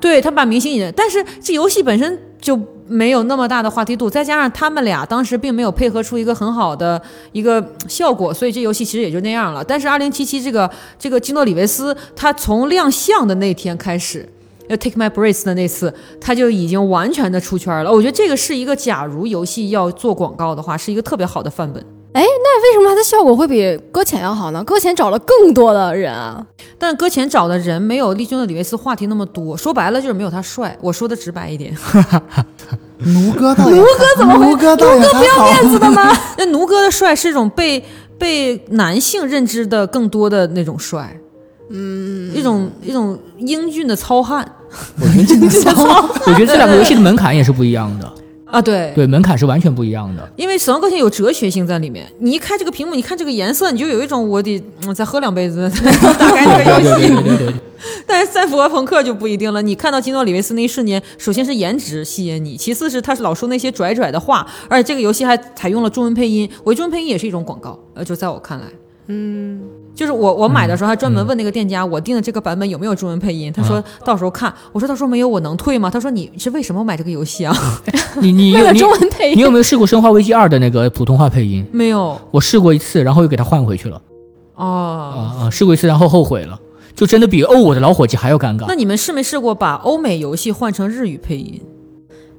对他把明星引，但是这游戏本身就没有那么大的话题度，再加上他们俩当时并没有配合出一个很好的一个效果，所以这游戏其实也就那样了。但是二零七七这个这个基诺里维斯，他从亮相的那天开始。要 Take My Breath 的那次，他就已经完全的出圈了。我觉得这个是一个，假如游戏要做广告的话，是一个特别好的范本。哎，那为什么它的效果会比搁浅要好呢？搁浅找了更多的人啊，但搁浅找的人没有利君的李维斯话题那么多。说白了就是没有他帅。我说的直白一点，奴哥倒也，奴哥怎么会奴哥倒也还好，面子的吗？那奴哥的帅是一种被被男性认知的更多的那种帅，嗯，一种一种英俊的糙汉。我觉得这个，我觉得这两个游戏的门槛也是不一样的。啊，对对，门槛是完全不一样的。因为《死亡搁浅》有哲学性在里面，你一开这个屏幕，你看这个颜色，你就有一种我得嗯再喝两杯子 打开这个游戏。对对对对对。但是赛博朋克就不一定了，你看到基诺里维斯那一瞬间，首先是颜值吸引你，其次是他是老说那些拽拽的话，而且这个游戏还采用了中文配音，我中文配音也是一种广告，呃，就在我看来，嗯。就是我我买的时候还专门问那个店家，我订的这个版本有没有中文配音？他说到时候看。我说到时候没有我能退吗？他说你是为什么买这个游戏啊？你你 为了中文配音？你有没有试过《生化危机二》的那个普通话配音？没有，我试过一次，然后又给他换回去了。哦啊啊！试过一次，然后后悔了，就真的比哦我的老伙计还要尴尬。那你们试没试过把欧美游戏换成日语配音？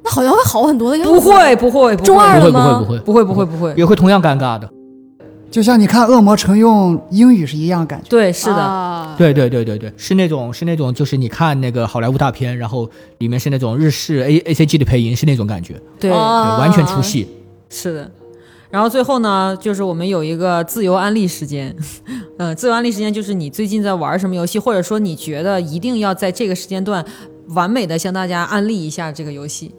那好像会好很多的样子。不会不会，中二的吗？不会不会不会不会，也会同样尴尬的。就像你看《恶魔城》用英语是一样感觉。对，是的，对对对对对，是那种是那种，就是你看那个好莱坞大片，然后里面是那种日式 A A C G 的配音，是那种感觉，对，完全出戏。是的，然后最后呢，就是我们有一个自由安利时间，嗯，自由安利时间就是你最近在玩什么游戏，或者说你觉得一定要在这个时间段完美的向大家安利一下这个游戏。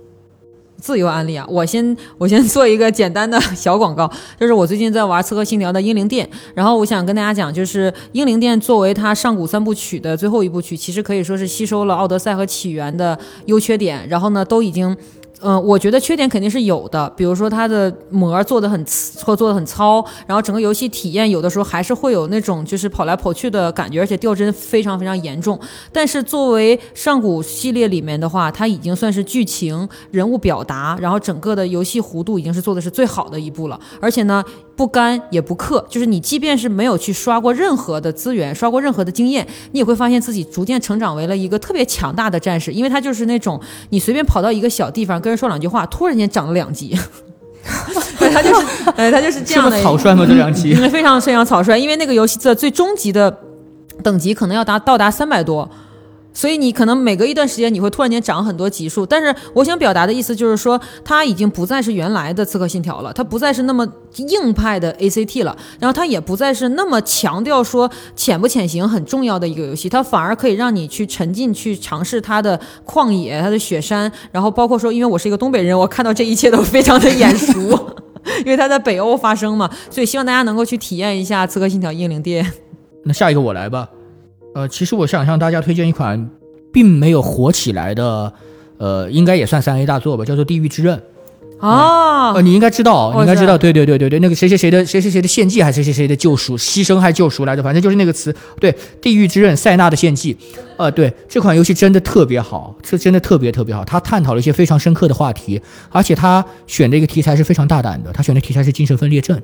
自由案例啊，我先 我先做一个简单的小广告，就是我最近在玩《刺客信条》的英灵殿，然后我想跟大家讲，就是英灵殿作为它上古三部曲的最后一部曲，其实可以说是吸收了《奥德赛》和《起源》的优缺点，然后呢，都已经。嗯，我觉得缺点肯定是有的，比如说它的膜做的很或做的很糙，然后整个游戏体验有的时候还是会有那种就是跑来跑去的感觉，而且掉帧非常非常严重。但是作为上古系列里面的话，它已经算是剧情、人物表达，然后整个的游戏弧度已经是做的是最好的一步了，而且呢。不干也不氪，就是你即便是没有去刷过任何的资源，刷过任何的经验，你也会发现自己逐渐成长为了一个特别强大的战士，因为他就是那种你随便跑到一个小地方跟人说两句话，突然间涨了两级，对他就是，哎，他就是这样的草率吗？这两级 非常非常草率，因为那个游戏的最终级的等级可能要达到达三百多。所以你可能每隔一段时间你会突然间涨很多级数，但是我想表达的意思就是说，它已经不再是原来的刺客信条了，它不再是那么硬派的 ACT 了，然后它也不再是那么强调说潜不潜行很重要的一个游戏，它反而可以让你去沉浸去尝试它的旷野、它的雪山，然后包括说，因为我是一个东北人，我看到这一切都非常的眼熟，因为它在北欧发生嘛，所以希望大家能够去体验一下刺客信条英灵殿。那下一个我来吧。呃，其实我想向大家推荐一款并没有火起来的，呃，应该也算三 A 大作吧，叫做《地狱之刃》。哦，呃，你应该知道，你应该知道，对对对对对，那个谁谁谁的谁谁谁的献祭，还是谁谁谁的救赎、牺牲还救赎来着，反正就是那个词。对，《地狱之刃》塞纳的献祭。呃，对，这款游戏真的特别好，这真的特别特别好。它探讨了一些非常深刻的话题，而且它选的一个题材是非常大胆的，它选的题材是精神分裂症。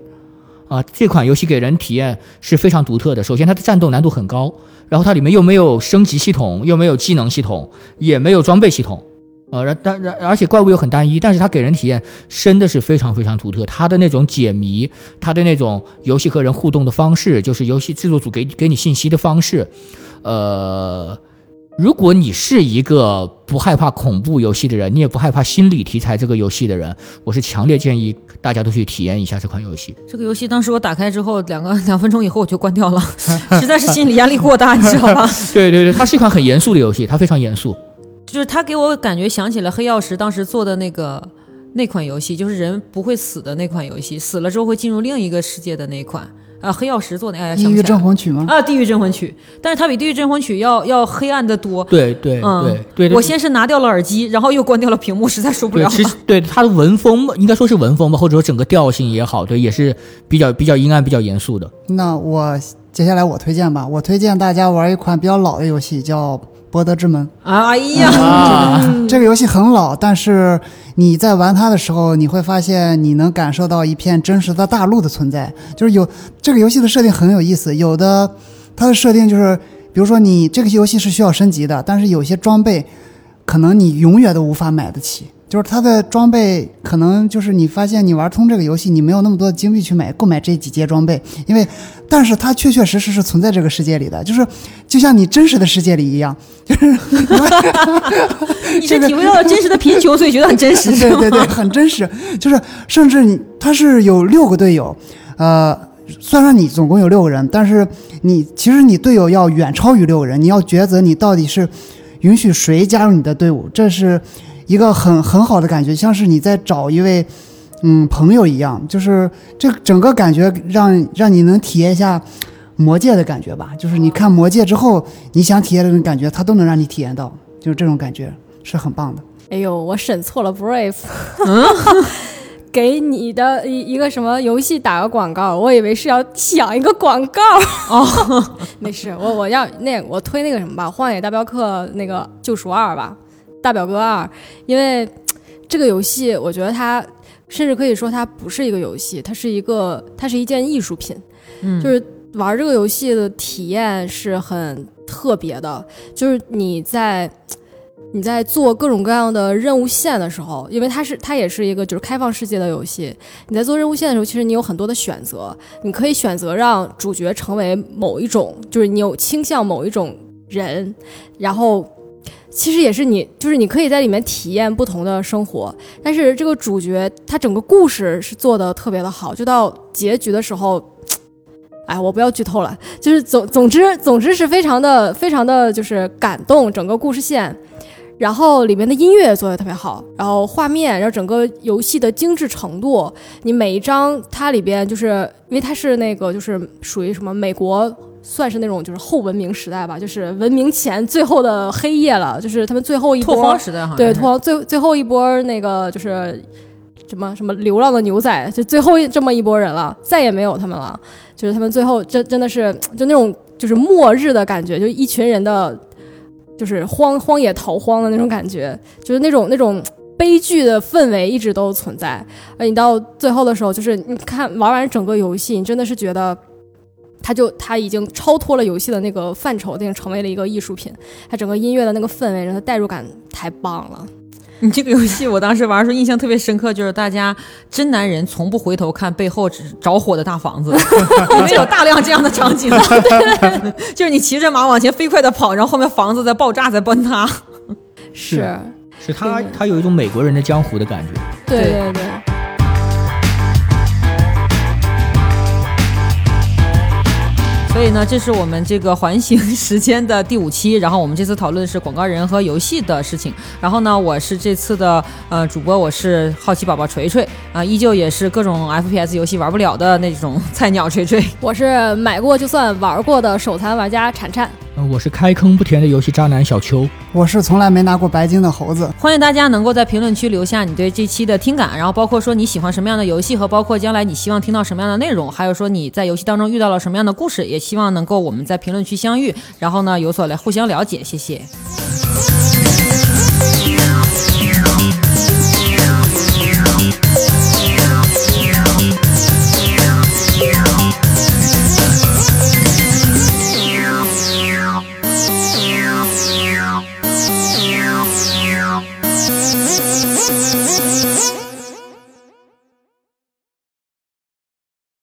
啊，这款游戏给人体验是非常独特的。首先，它的战斗难度很高，然后它里面又没有升级系统，又没有技能系统，也没有装备系统，呃，然但然而且怪物又很单一，但是它给人体验真的是非常非常独特。它的那种解谜，它的那种游戏和人互动的方式，就是游戏制作组给给你信息的方式，呃。如果你是一个不害怕恐怖游戏的人，你也不害怕心理题材这个游戏的人，我是强烈建议大家都去体验一下这款游戏。这个游戏当时我打开之后，两个 两分钟以后我就关掉了，实在是心理压力过大，你知道吧？对对对，它是一款很严肃的游戏，它非常严肃。就是它给我感觉想起了黑曜石当时做的那个那款游戏，就是人不会死的那款游戏，死了之后会进入另一个世界的那款。呃黑曜石做的，哎，地狱镇魂曲吗？啊，地狱镇魂曲，但是它比地狱镇魂曲要要黑暗的多。对对嗯对对对，我先是拿掉了耳机，然后又关掉了屏幕，实在受不了，对其实对它的文风应该说是文风吧，或者说整个调性也好，对，也是比较比较阴暗、比较严肃的。那我接下来我推荐吧，我推荐大家玩一款比较老的游戏，叫《博德之门》。哎呀，啊，这个游戏很老，但是你在玩它的时候，你会发现你能感受到一片真实的大陆的存在。就是有这个游戏的设定很有意思，有的它的设定就是，比如说你这个游戏是需要升级的，但是有些装备可能你永远都无法买得起。就是它的装备，可能就是你发现你玩通这个游戏，你没有那么多的金币去买购买这几阶装备，因为，但是它确确实实是存在这个世界里的，就是就像你真实的世界里一样，就是你是体会到了真实的贫穷，所以觉得很真实，对对对，很真实。就是甚至你他是有六个队友，呃，算上你总共有六个人，但是你其实你队友要远超于六个人，你要抉择你到底是允许谁加入你的队伍，这是一个很很好的感觉，像是你在找一位嗯朋友一样，就是这整个感觉让让你能体验一下。魔界的感觉吧，就是你看魔界之后，你想体验的那种感觉，它都能让你体验到，就是这种感觉是很棒的。哎呦，我审错了，Brave，给你的一一个什么游戏打个广告，我以为是要抢一个广告哦，没事，我我要那我推那个什么吧，《荒野大镖客》那个救赎二吧，大表哥二，因为这个游戏我觉得它甚至可以说它不是一个游戏，它是一个它是一件艺术品，嗯就是玩这个游戏的体验是很特别的，就是你在你在做各种各样的任务线的时候，因为它是它也是一个就是开放世界的游戏，你在做任务线的时候，其实你有很多的选择，你可以选择让主角成为某一种，就是你有倾向某一种人，然后。其实也是你，就是你可以在里面体验不同的生活，但是这个主角他整个故事是做的特别的好，就到结局的时候，哎，我不要剧透了，就是总总之总之是非常的非常的就是感动整个故事线，然后里面的音乐也做的特别好，然后画面，然后整个游戏的精致程度，你每一张它里边就是因为它是那个就是属于什么美国。算是那种就是后文明时代吧，就是文明前最后的黑夜了，就是他们最后一波拓荒时代好像对，是拓荒最最后一波那个就是什么什么流浪的牛仔，就最后一这么一波人了，再也没有他们了。就是他们最后真真的是就那种就是末日的感觉，就一群人的，就是荒荒野逃荒的那种感觉，就是那种那种悲剧的氛围一直都存在。而你到最后的时候，就是你看玩完整个游戏，你真的是觉得。它就它已经超脱了游戏的那个范畴，已经成为了一个艺术品。它整个音乐的那个氛围，然后代入感太棒了。你这个游戏，我当时玩的时候印象特别深刻，就是大家真男人从不回头看背后着火的大房子，里面有大量这样的场景，就是你骑着马往前飞快的跑，然后后面房子在爆炸在崩塌。是，是他他有一种美国人的江湖的感觉。对对对所以呢，这是我们这个环形时间的第五期，然后我们这次讨论的是广告人和游戏的事情。然后呢，我是这次的呃主播，我是好奇宝宝锤锤啊、依旧也是各种 FPS 游戏玩不了的那种菜鸟锤锤。我是买过就算玩过的手残玩家铲铲。嗯，我是开坑不甜的游戏渣男小邱。我是从来没拿过白金的猴子。欢迎大家能够在评论区留下你对这期的听感，然后包括说你喜欢什么样的游戏，和包括将来你希望听到什么样的内容，还有说你在游戏当中遇到了什么样的故事，也希望能够我们在评论区相遇，然后呢有所来互相了解。谢谢。